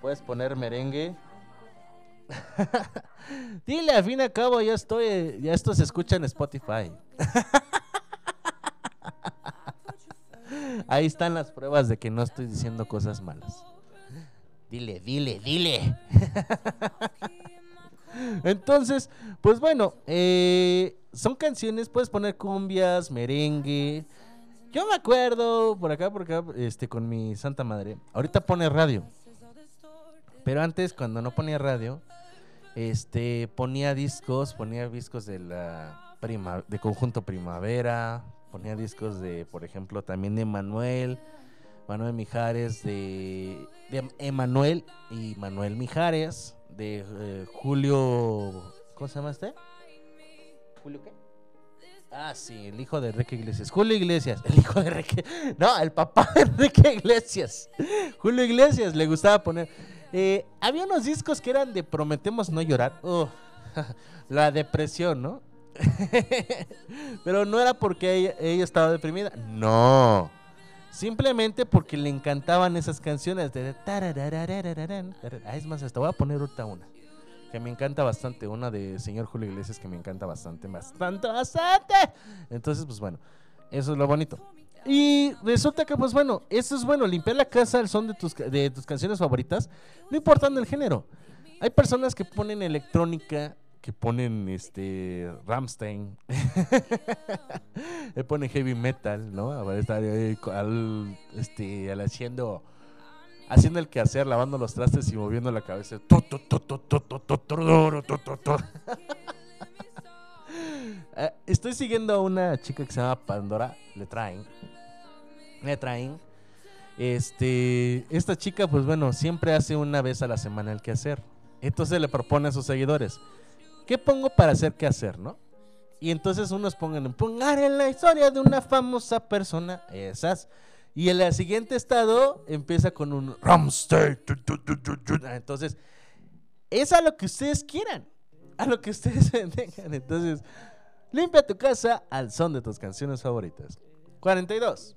puedes poner merengue. (laughs) Dile, al fin y al cabo ya estoy, ya esto se escucha en Spotify. Ahí están las pruebas de que no estoy diciendo cosas malas. Dile, dile, dile. (laughs) Entonces, pues bueno, eh, son canciones, puedes poner cumbias, merengue. Yo me acuerdo por acá, por acá, este, con mi santa madre. Ahorita pone radio. Pero antes, cuando no ponía radio, este, ponía discos, ponía discos de la prima, de conjunto primavera, ponía discos de, por ejemplo, también de Manuel, Manuel Mijares, de, de Emanuel y Manuel Mijares, de eh, Julio, ¿cómo se llama este? ¿Julio qué? Ah, sí, el hijo de Enrique Iglesias. Julio Iglesias, el hijo de Enrique. No, el papá de Enrique Iglesias. Julio Iglesias le gustaba poner. Eh, había unos discos que eran de Prometemos no llorar. Oh, (laughs) la depresión, ¿no? (laughs) Pero no era porque ella, estaba deprimida. No. Simplemente porque le encantaban esas canciones de. Ah, es más, hasta voy a poner ahorita una que me encanta bastante, una de señor Julio Iglesias que me encanta bastante, bastante, bastante. Entonces, pues bueno, eso es lo bonito. Y resulta que, pues bueno, eso es bueno, limpiar la casa al son de tus, de tus canciones favoritas, no importando el género. Hay personas que ponen electrónica, que ponen este Ramstein, que ponen heavy metal, ¿no? A ver, estar ahí al, este, al haciendo, haciendo el quehacer, lavando los trastes y moviendo la cabeza. Eh, Estoy siguiendo a una chica que se llama Pandora, le traen, le traen. Este, esta chica, pues bueno, siempre hace una vez a la semana el quehacer. Entonces le propone a sus seguidores, ¿qué pongo para hacer quehacer, no? Y entonces unos pongan, pongan en la historia de una famosa persona, esas. Y en el siguiente estado empieza con un Ramstein. Ah, Entonces, es a lo que ustedes quieran, a lo que ustedes (laughs) tengan. Entonces, limpia tu casa al son de tus canciones favoritas. 42.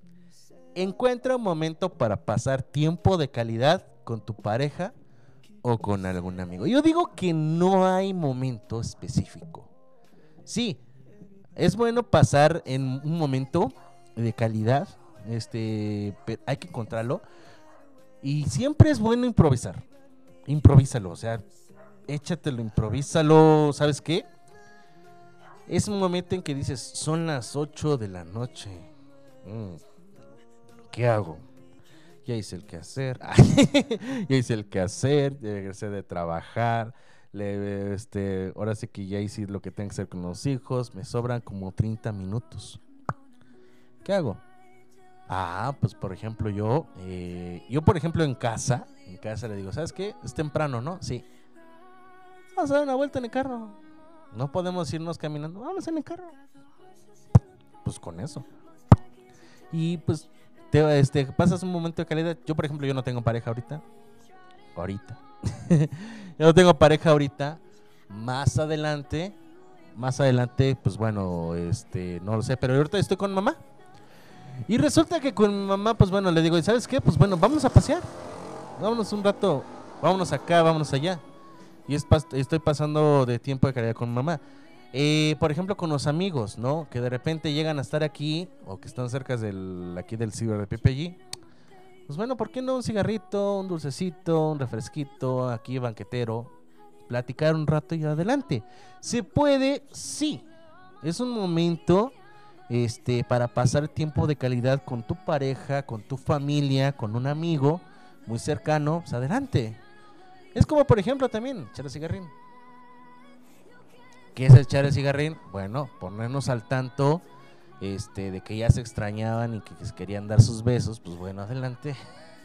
Encuentra un momento para pasar tiempo de calidad con tu pareja o con algún amigo. Yo digo que no hay momento específico. Sí, es bueno pasar en un momento de calidad. Este, hay que encontrarlo. Y siempre es bueno improvisar. Improvísalo, o sea, échatelo, improvísalo. ¿Sabes qué? Es un momento en que dices, son las 8 de la noche. Mm, ¿Qué hago? Ya hice el quehacer. (laughs) ya hice el quehacer, ya regresé de trabajar. Este, ahora sí que ya hice lo que tengo que hacer con los hijos. Me sobran como 30 minutos. ¿Qué hago? Ah, pues por ejemplo yo, eh, yo por ejemplo en casa, en casa le digo, ¿sabes qué? Es temprano, ¿no? Sí. Vamos a dar una vuelta en el carro. No podemos irnos caminando. Vamos en el carro. Pues con eso. Y pues te, este, pasas un momento de calidad. Yo, por ejemplo, yo no tengo pareja ahorita. Ahorita. (laughs) yo no tengo pareja ahorita. Más adelante, más adelante, pues bueno, este, no lo sé, pero ahorita estoy con mamá. Y resulta que con mi mamá, pues bueno, le digo, ¿sabes qué? Pues bueno, vamos a pasear. Vámonos un rato, vámonos acá, vámonos allá. Y es estoy pasando de tiempo de calidad con mamá. Eh, por ejemplo, con los amigos, ¿no? Que de repente llegan a estar aquí o que están cerca del, aquí del ciber de PPG. Pues bueno, ¿por qué no un cigarrito, un dulcecito, un refresquito, aquí banquetero? Platicar un rato y adelante. ¿Se puede? Sí. Es un momento este, para pasar tiempo de calidad con tu pareja, con tu familia, con un amigo muy cercano. Pues adelante. Es como, por ejemplo, también echar el cigarrín. ¿Qué es echar el cigarrín? Bueno, ponernos al tanto este, de que ya se extrañaban y que, querían dar sus besos. Pues bueno, adelante.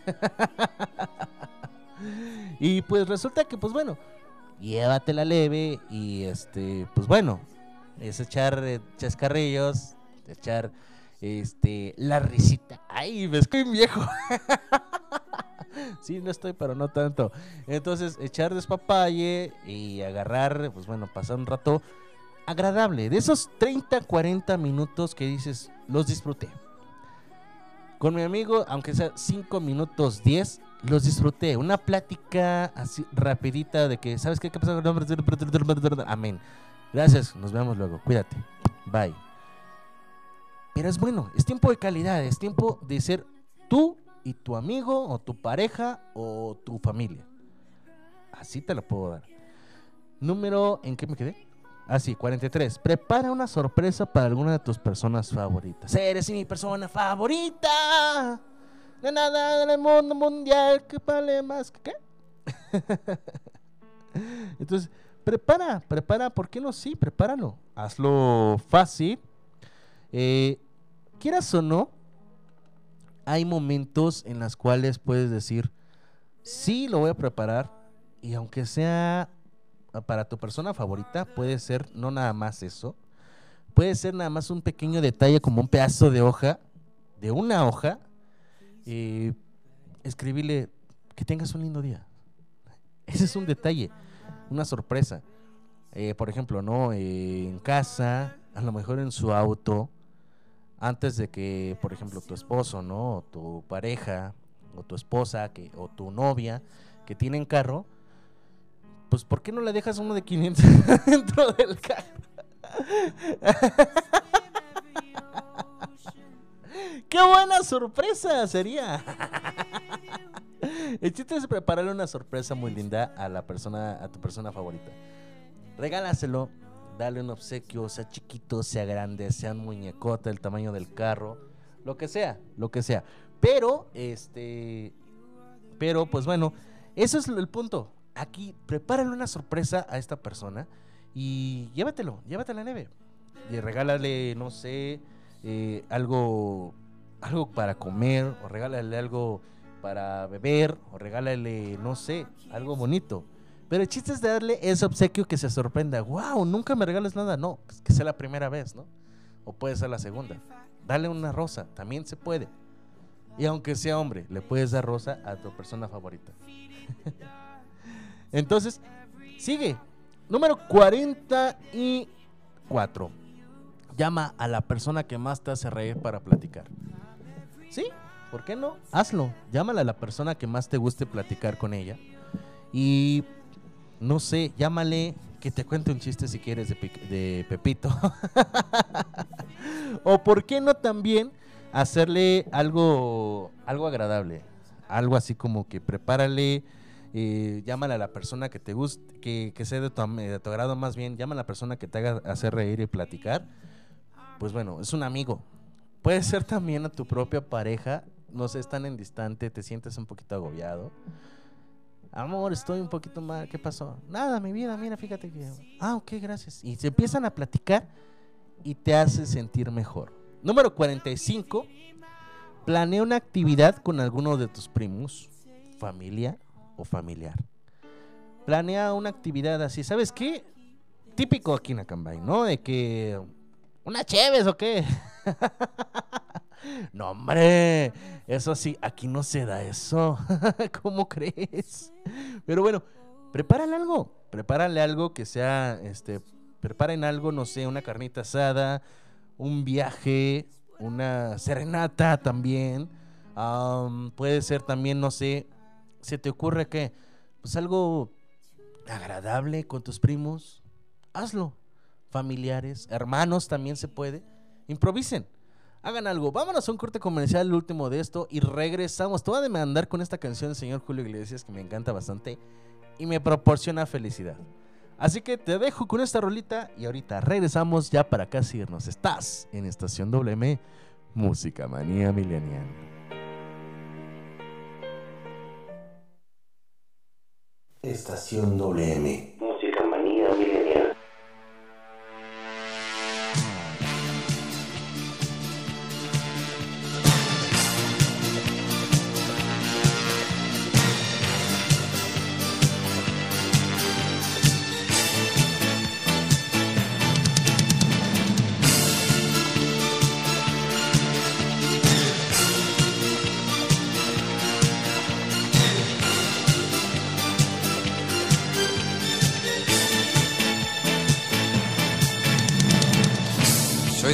(laughs) y pues resulta que, pues bueno, llévatela leve y este, pues bueno, es echar eh, chascarrillos, echar este, la risita. Ay, me estoy viejo. (laughs) sí, no estoy, pero no tanto. Entonces, echar despapalle y agarrar, pues bueno, pasar un rato agradable. De esos 30, 40 minutos que dices, los disfruté. Con mi amigo, aunque sea 5 minutos 10, los disfruté. Una plática así rapidita de que, ¿sabes qué? ¿Qué pasó? Amén. Gracias, nos vemos luego. Cuídate. Bye. Pero es bueno, es tiempo de calidad, es tiempo de ser tú y tu amigo o tu pareja o tu familia. Así te lo puedo dar. Número, ¿en qué me quedé? Ah, sí, 43. Prepara una sorpresa para alguna de tus personas favoritas. Eres mi persona favorita. De nada del mundo mundial que vale más que qué. (laughs) Entonces, prepara, prepara, ¿por qué no? Sí, prepáralo. Hazlo fácil. Eh, quieras o no, hay momentos en los cuales puedes decir, sí, lo voy a preparar. Y aunque sea para tu persona favorita, puede ser no nada más eso. Puede ser nada más un pequeño detalle como un pedazo de hoja, de una hoja. eh, escribirle que tengas un lindo día. Ese es un detalle, una sorpresa. Eh, por ejemplo, ¿no? Eh, en casa, a lo mejor en su auto, antes de que, por ejemplo, tu esposo, ¿no? O tu pareja, o tu esposa, que, o tu novia, que tienen carro, pues ¿por qué no le dejas uno de 500 (laughs) dentro del carro? ¡Qué buena sorpresa sería! (laughs) El chiste es prepararle una sorpresa muy linda a la persona, a tu persona favorita. Regálaselo, dale un obsequio, sea chiquito, sea grande, sea un muñecote, el tamaño del carro, lo que sea, lo que sea. Pero, este, pero pues bueno, eso es el punto. Aquí, prepárale una sorpresa a esta persona y llévatelo, llévatela a la neve. Y regálale, no sé, eh, algo, algo para comer, o regálale algo para beber, o regálale, no sé, algo bonito. Pero el chiste es darle ese obsequio que se sorprenda. ¡Wow! Nunca me regales nada. No, pues que sea la primera vez, ¿no? O puede ser la segunda. Dale una rosa, también se puede. Y aunque sea hombre, le puedes dar rosa a tu persona favorita. (laughs) Entonces, sigue. Número 44. Llama a la persona que más te hace reír para platicar. ¿Sí? ¿Por qué no? Hazlo. Llámala a la persona que más te guste platicar con ella. Y no sé, llámale que te cuente un chiste si quieres de, de Pepito. (laughs) o por qué no también hacerle algo, algo agradable. Algo así como que prepárale, eh, llámale a la persona que te guste, que, sea de tu, de tu agrado más bien, llama a la persona que te haga hacer reír y platicar. Pues bueno, es un amigo. Puede ser también a tu propia pareja, no sé, están en distante, te sientes un poquito agobiado. Amor, estoy un poquito mal, ¿qué pasó? Nada, mi vida, mira, fíjate que... Ah, ok, gracias. Y se empiezan a platicar y te hace sentir mejor. Número 45. Planea una actividad con alguno de tus primos, familia o familiar. Planea una actividad así, ¿sabes qué? Típico aquí en Acambay, ¿no? De que... ¿Una Cheves o qué? (laughs) No, hombre, eso sí, aquí no se da eso. (laughs) ¿Cómo crees? Pero bueno, prepárale algo. Prepárale algo que sea, este, preparen algo, no sé, una carnita asada, un viaje, una serenata también. Am, puede ser también, no sé, ¿se te ocurre que? Pues algo agradable con tus primos. Hazlo. Familiares, hermanos también se puede. Improvisen. Hagan algo. Vámonos a un corte comercial, el último de esto, y regresamos. Te voy a demandar con esta canción señor Julio Iglesias, que me encanta bastante y me proporciona felicidad. Así que te dejo con esta rolita y ahorita regresamos ya para casi irnos. Estás en Estación WM, Música Manía Millennial. Estación WM.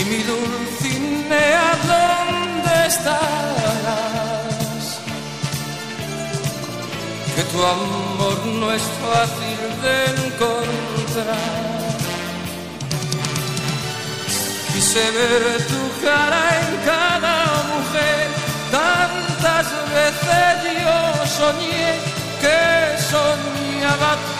Y mi Dulcinea, ¿dónde estarás? Que tu amor no es fácil de encontrar. Quise ver tu cara en cada mujer, tantas veces yo soñé que soñaba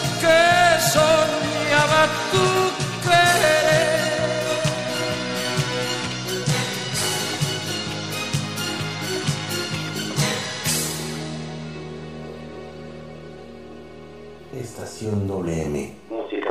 que soñaba tu querer. Estación WM. Música.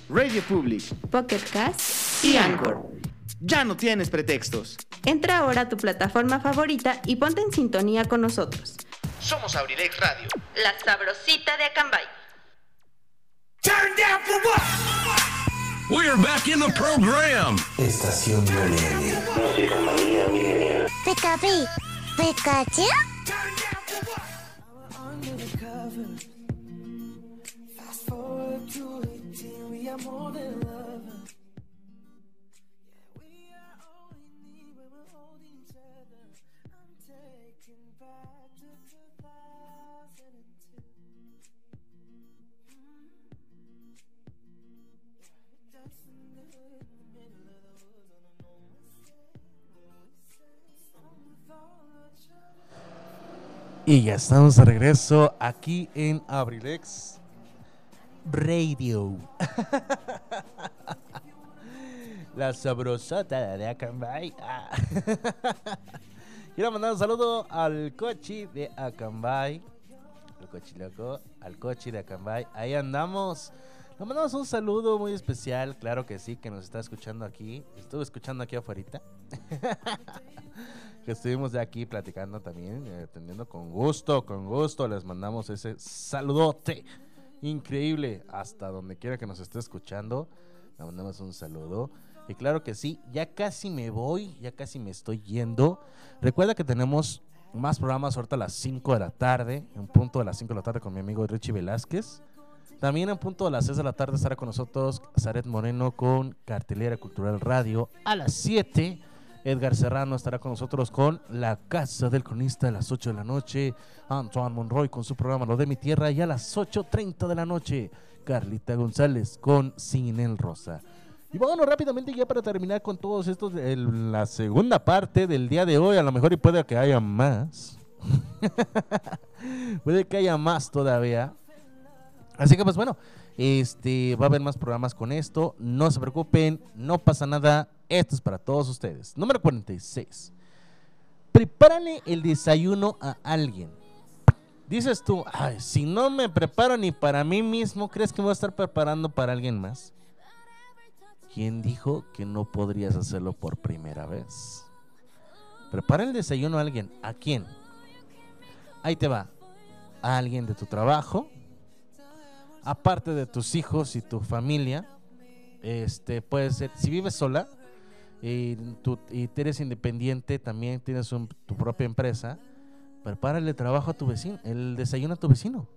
Radio Public, Pocket Cast y Anchor. Ya no tienes pretextos. Entra ahora a tu plataforma favorita y ponte en sintonía con nosotros. Somos Abrilex Radio. La sabrosita de Acambay. Turn down for what? We're back in the program. Estación WM. Música manía milenial. Pikachu, Pikachu. under the covers. Fast are more than lovers. Yeah, we are all in need when we're holding each other. I'm taken back to 2002. Mm. Yeah, dancing in the hood in the middle of the woods on a moment. Song with all our troubles. Y ya estamos de regreso aquí en Abrilex Radio. (laughs) La sabrosota de Acambay. Ah. (laughs) Quiero mandar un saludo al cochi de Acambay. Al cochi loco, al cochi de Acambay. Ahí andamos. Le mandamos un saludo muy especial, claro que sí, que nos está escuchando aquí. Estuve escuchando aquí afuera. (laughs) que estuvimos de aquí platicando también, eh, atendiendo con gusto, con gusto. Les mandamos ese saludote increíble hasta donde quiera que nos esté escuchando. Le mandamos un saludo. Y claro que sí, ya casi me voy, ya casi me estoy yendo. Recuerda que tenemos más programas ahorita a las 5 de la tarde, en punto de las 5 de la tarde con mi amigo Richie Velázquez. También en punto de las 6 de la tarde estará con nosotros Zaret Moreno con Cartelera Cultural Radio. A las 7 Edgar Serrano estará con nosotros con La Casa del Cronista a las 8 de la noche. Antoine Monroy con su programa Lo de mi Tierra y a las 8.30 de la noche. Carlita González con Sin el Rosa. Y vámonos rápidamente ya para terminar con todos estos, el- la segunda parte del día de hoy. A lo mejor y puede que haya más. (laughs) puede que haya más todavía. Así que pues bueno, este va a haber más programas con esto. No se preocupen, no pasa nada. Esto es para todos ustedes. Número 46. Prepárale el desayuno a alguien. Dices tú, ay, si no me preparo ni para mí mismo, ¿crees que me voy a estar preparando para alguien más? ¿Quién dijo que no podrías hacerlo por primera vez? Prepara el desayuno a alguien. ¿A quién? Ahí te va. A alguien de tu trabajo, aparte de tus hijos y tu familia, este puede ser, si vives sola y, y eres independiente, también tienes un- tu propia empresa, prepárale trabajo a tu vecino, el desayuno a tu vecino.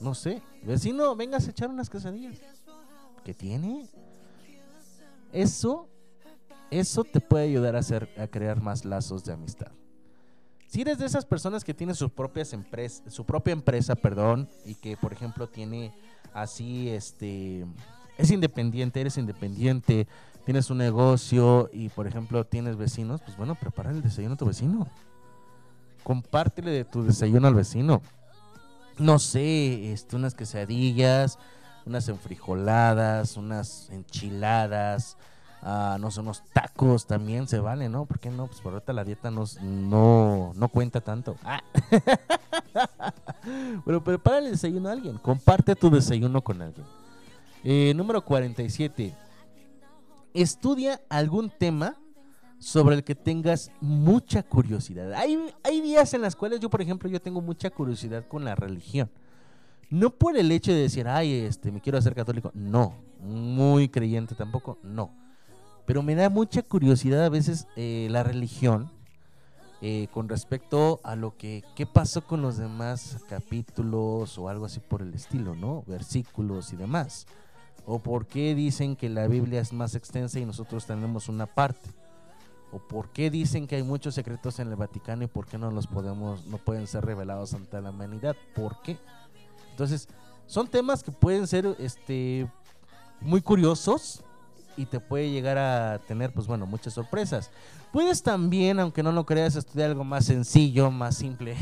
No sé, vecino, vengas a echar unas quesadillas. ¿Qué tiene? Eso, eso te puede ayudar a, hacer, a crear más lazos de amistad. Si eres de esas personas que tienen sus propias empresas, su propia empresa, perdón, y que por ejemplo tiene así, este, es independiente, eres independiente, tienes un negocio y por ejemplo tienes vecinos, pues bueno, prepara el desayuno a tu vecino. Compártele de tu desayuno al vecino. No sé, este, unas quesadillas, unas enfrijoladas, unas enchiladas, no sé, unos tacos también se vale, ¿no? ¿Por qué no? Pues por ahorita la dieta no, no, no cuenta tanto. Ah. (laughs) Bueno, prepara el desayuno a alguien. Comparte tu desayuno con alguien. Eh, número 47. Estudia algún tema sobre el que tengas mucha curiosidad. Hay, hay días en las cuales yo, por ejemplo, yo tengo mucha curiosidad con la religión. No por el hecho de decir, ay, este, me quiero hacer católico. No. Muy creyente tampoco. No. Pero me da mucha curiosidad a veces eh, la religión eh, con respecto a lo que qué pasó con los demás capítulos o algo así por el estilo, ¿no? Versículos y demás. O por qué dicen que la Biblia es más extensa y nosotros tenemos una parte. O por qué dicen que hay muchos secretos en el Vaticano y por qué no los podemos, no pueden ser revelados ante la humanidad. ¿Por qué? Entonces, son temas que pueden ser este muy curiosos y te puede llegar a tener, pues bueno, muchas sorpresas. Puedes también, aunque no lo creas, estudiar algo más sencillo, más simple.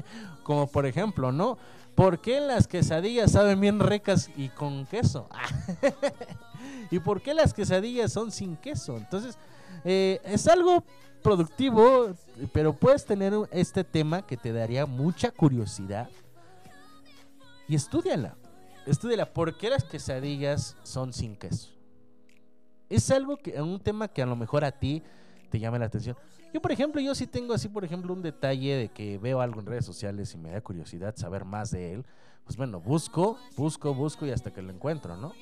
(laughs) Como por ejemplo, ¿no? ¿Por qué las quesadillas saben bien ricas y con queso? (laughs) ¿Y por qué las quesadillas son sin queso? Entonces, eh, es algo productivo, pero puedes tener este tema que te daría mucha curiosidad. Y estudiala. Estudiala. ¿Por qué las quesadillas son sin queso? Es algo que, un tema que a lo mejor a ti te llame la atención. Yo, por ejemplo, yo sí tengo así, por ejemplo, un detalle de que veo algo en redes sociales y me da curiosidad saber más de él. Pues bueno, busco, busco, busco y hasta que lo encuentro, ¿no?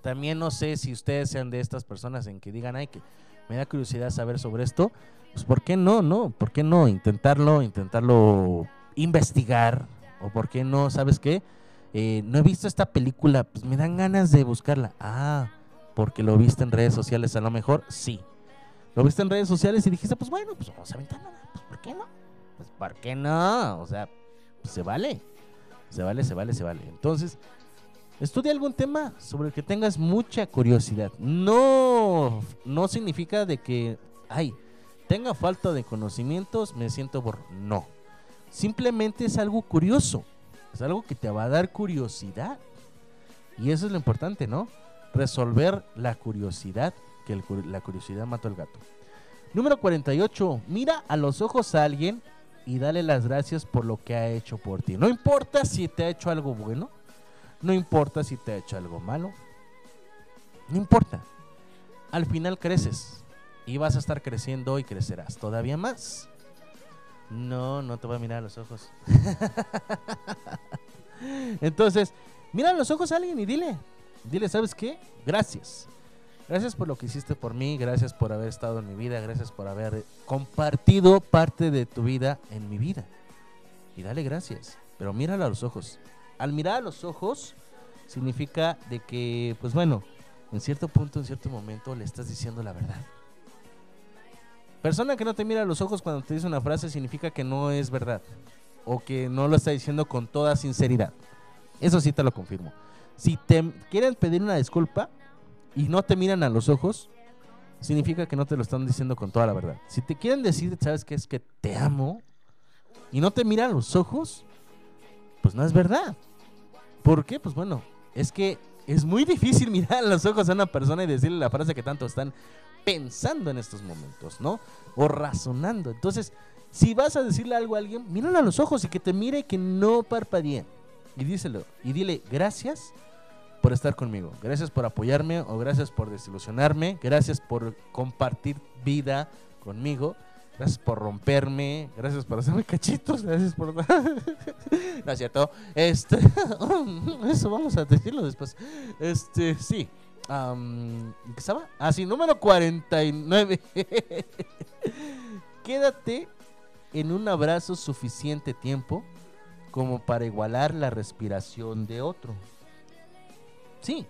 También no sé si ustedes sean de estas personas en que digan, ay, que me da curiosidad saber sobre esto. Pues, ¿por qué no, no? ¿Por qué no? Intentarlo, intentarlo investigar. O ¿por qué no? ¿Sabes qué? Eh, no he visto esta película, pues me dan ganas de buscarla. Ah, porque lo viste en redes sociales a lo mejor, sí. Lo viste en redes sociales y dijiste, pues bueno, pues vamos a aventarla. Pues ¿por qué no? Pues ¿por qué no? O sea, pues, se vale. Se vale, se vale, se vale. Entonces, estudia algún tema sobre el que tengas mucha curiosidad. No, no significa de que, ay, tenga falta de conocimientos, me siento por... No. Simplemente es algo curioso. Es algo que te va a dar curiosidad. Y eso es lo importante, ¿no? Resolver la curiosidad, que el la curiosidad mató al gato. Número 48. Mira a los ojos a alguien y dale las gracias por lo que ha hecho por ti. No importa si te ha hecho algo bueno, no importa si te ha hecho algo malo, no importa. Al final creces y vas a estar creciendo y crecerás todavía más. No, no te voy a mirar a los ojos. (laughs) Entonces, mira a los ojos a alguien y dile, dile, ¿sabes qué? Gracias. Gracias por lo que hiciste por mí, gracias por haber estado en mi vida, gracias por haber compartido parte de tu vida en mi vida. Y dale gracias, pero míralo a los ojos. Al mirar a los ojos significa de que, pues bueno, en cierto punto, en cierto momento le estás diciendo la verdad. Persona que no te mira a los ojos cuando te dice una frase significa que no es verdad o que no lo está diciendo con toda sinceridad. Eso sí te lo confirmo. Si te quieren pedir una disculpa y no te miran a los ojos, significa que no te lo están diciendo con toda la verdad. Si te quieren decir, ¿sabes qué? Es que te amo y no te miran a los ojos, pues no es verdad. ¿Por qué? Pues bueno, es que es muy difícil (laughs) mirar a los ojos a una persona y decirle la frase que tanto están pensando en estos momentos, ¿no? O razonando. Entonces, si vas a decirle algo a alguien, míralo a los ojos y que te mire y que no parpadee. Y díselo. Y dile, gracias por estar conmigo. Gracias por apoyarme o gracias por desilusionarme. Gracias por compartir vida conmigo. Gracias por romperme. Gracias por hacerme cachitos. Gracias por... (laughs) no es cierto. Este... (laughs) Eso vamos a decirlo después. Este, sí. Am, ¿Qué estaba? Ah, sí, número 49. (laughs) Quédate en un abrazo suficiente tiempo como para igualar la respiración de otro. Sí.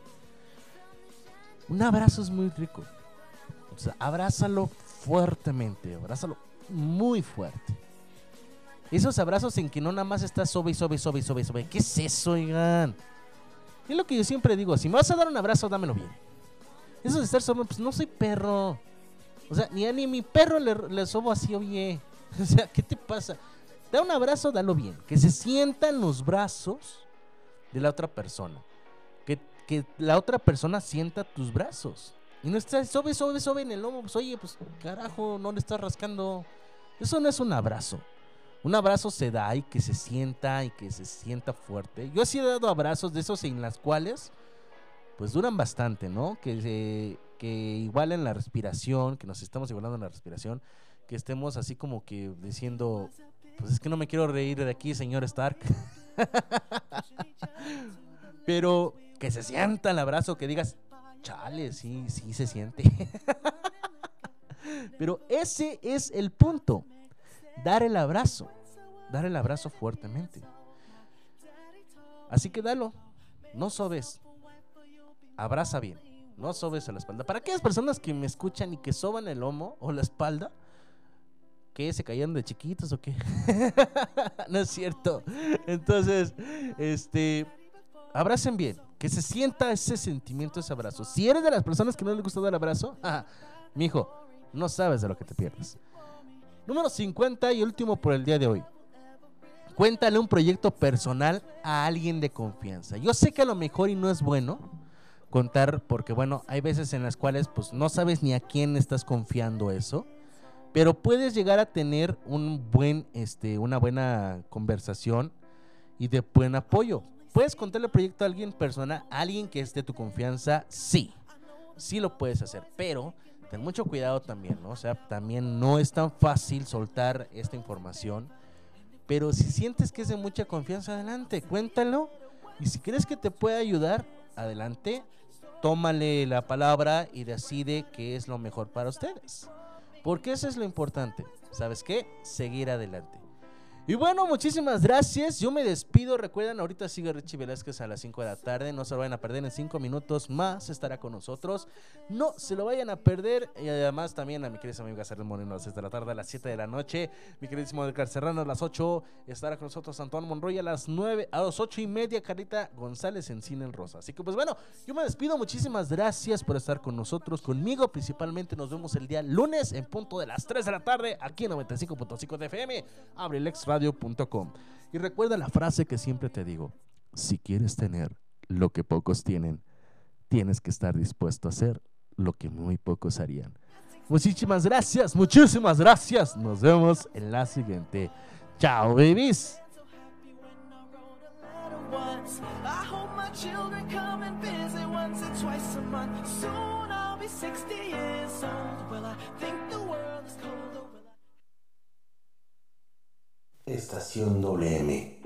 Un abrazo es muy rico. O sea, abrázalo fuertemente, abrázalo muy fuerte. Esos abrazos en que no nada más estás sobe, sobe, sobe, sobe, sobe. ¿Qué es eso, oigan? Es lo que yo siempre digo, si me vas a dar un abrazo, dámelo bien. Eso de estar sobe, pues no soy perro. O sea, ni a ni mi perro le, le sobo así, oye. (laughs) O sea, ¿qué te pasa? Da un abrazo, dalo bien. Que se sientan los brazos de la otra persona. Que, la otra persona sienta tus brazos. Y no estás sobe, sobe, sobe en el lomo. Pues oye, pues carajo, no le estás rascando. Eso no es un abrazo. Un abrazo se da y que se sienta y que se sienta fuerte. Yo sí he dado abrazos de esos en las cuales pues duran bastante, ¿no? Que igualen la respiración, que nos estamos igualando en la respiración, que estemos así como que diciendo, pues es que no me quiero reír de aquí, señor Stark. (laughs) Pero que se sienta el abrazo, que digas, chale, sí, sí se siente. (laughs) Pero ese es el punto. Dar el abrazo. Dar el abrazo fuertemente. Así que dalo. No sobes. Abraza bien. No sobes a la espalda. Para aquellas personas que me escuchan y que soban el lomo o la espalda, ¿qué? ¿Se caían de chiquitos o qué? (laughs) no es cierto. Entonces, este, abracen bien. Que se sienta ese sentimiento, ese abrazo. Si eres de las personas que no les gusta dar abrazo, (laughs) mi hijo, no sabes de lo que te pierdes. Número 50 y último por el día de hoy. Cuéntale un proyecto personal a alguien de confianza. Yo sé que a lo mejor y no es bueno contar porque bueno, hay veces en las cuales pues no sabes ni a quién estás confiando eso, pero puedes llegar a tener un buen este una buena conversación y de buen apoyo. ¿Puedes contarle el proyecto a alguien persona, alguien que es de tu confianza? Sí. Sí lo puedes hacer, pero ten mucho cuidado también, ¿no? O sea, también no es tan fácil soltar esta información. Pero si sientes que es de mucha confianza, adelante, cuéntalo. Y si crees que te puede ayudar, adelante, tómale la palabra y decide qué es lo mejor para ustedes. Porque eso es lo importante. ¿Sabes qué? Seguir adelante. Y bueno, muchísimas gracias. Yo me despido. Recuerden, ahorita sigue Richie Velázquez a las 5 de la tarde. No se lo vayan a perder. En 5 minutos más estará con nosotros. No se lo vayan a perder. Y además también a mi querida amiga Serrano Moreno a las 6 de la tarde, a las 7 de la noche. Mi queridísimo Edgar Serrano a las 8. Estará con nosotros Antoine Monroy a las 9. A las 8 y media, Carita González en Cine en Rosa. Así que pues bueno, yo me despido. Muchísimas gracias por estar con nosotros, conmigo principalmente. Nos vemos el día lunes en punto de las 3 de la tarde aquí en 95.5 de FM. Abrelex Y recuerda la frase que siempre te digo, si quieres tener lo que pocos tienen, tienes que estar dispuesto a hacer lo que muy pocos harían. Muchísimas gracias, muchísimas gracias. Nos vemos en la siguiente. Chao, babies. Soon I'll be 60 years old. Well, I think the world is colder. Estación WM.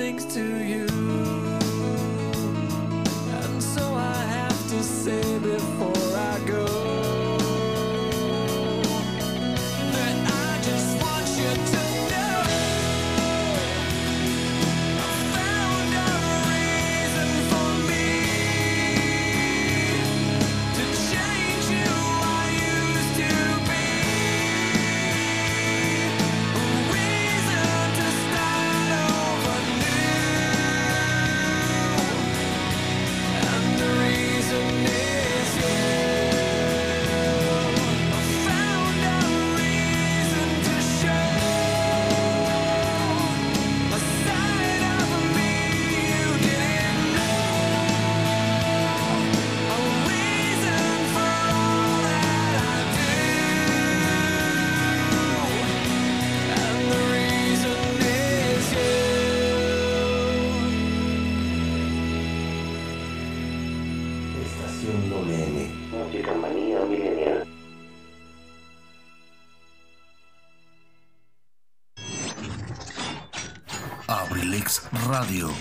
Things to abrilexradio.com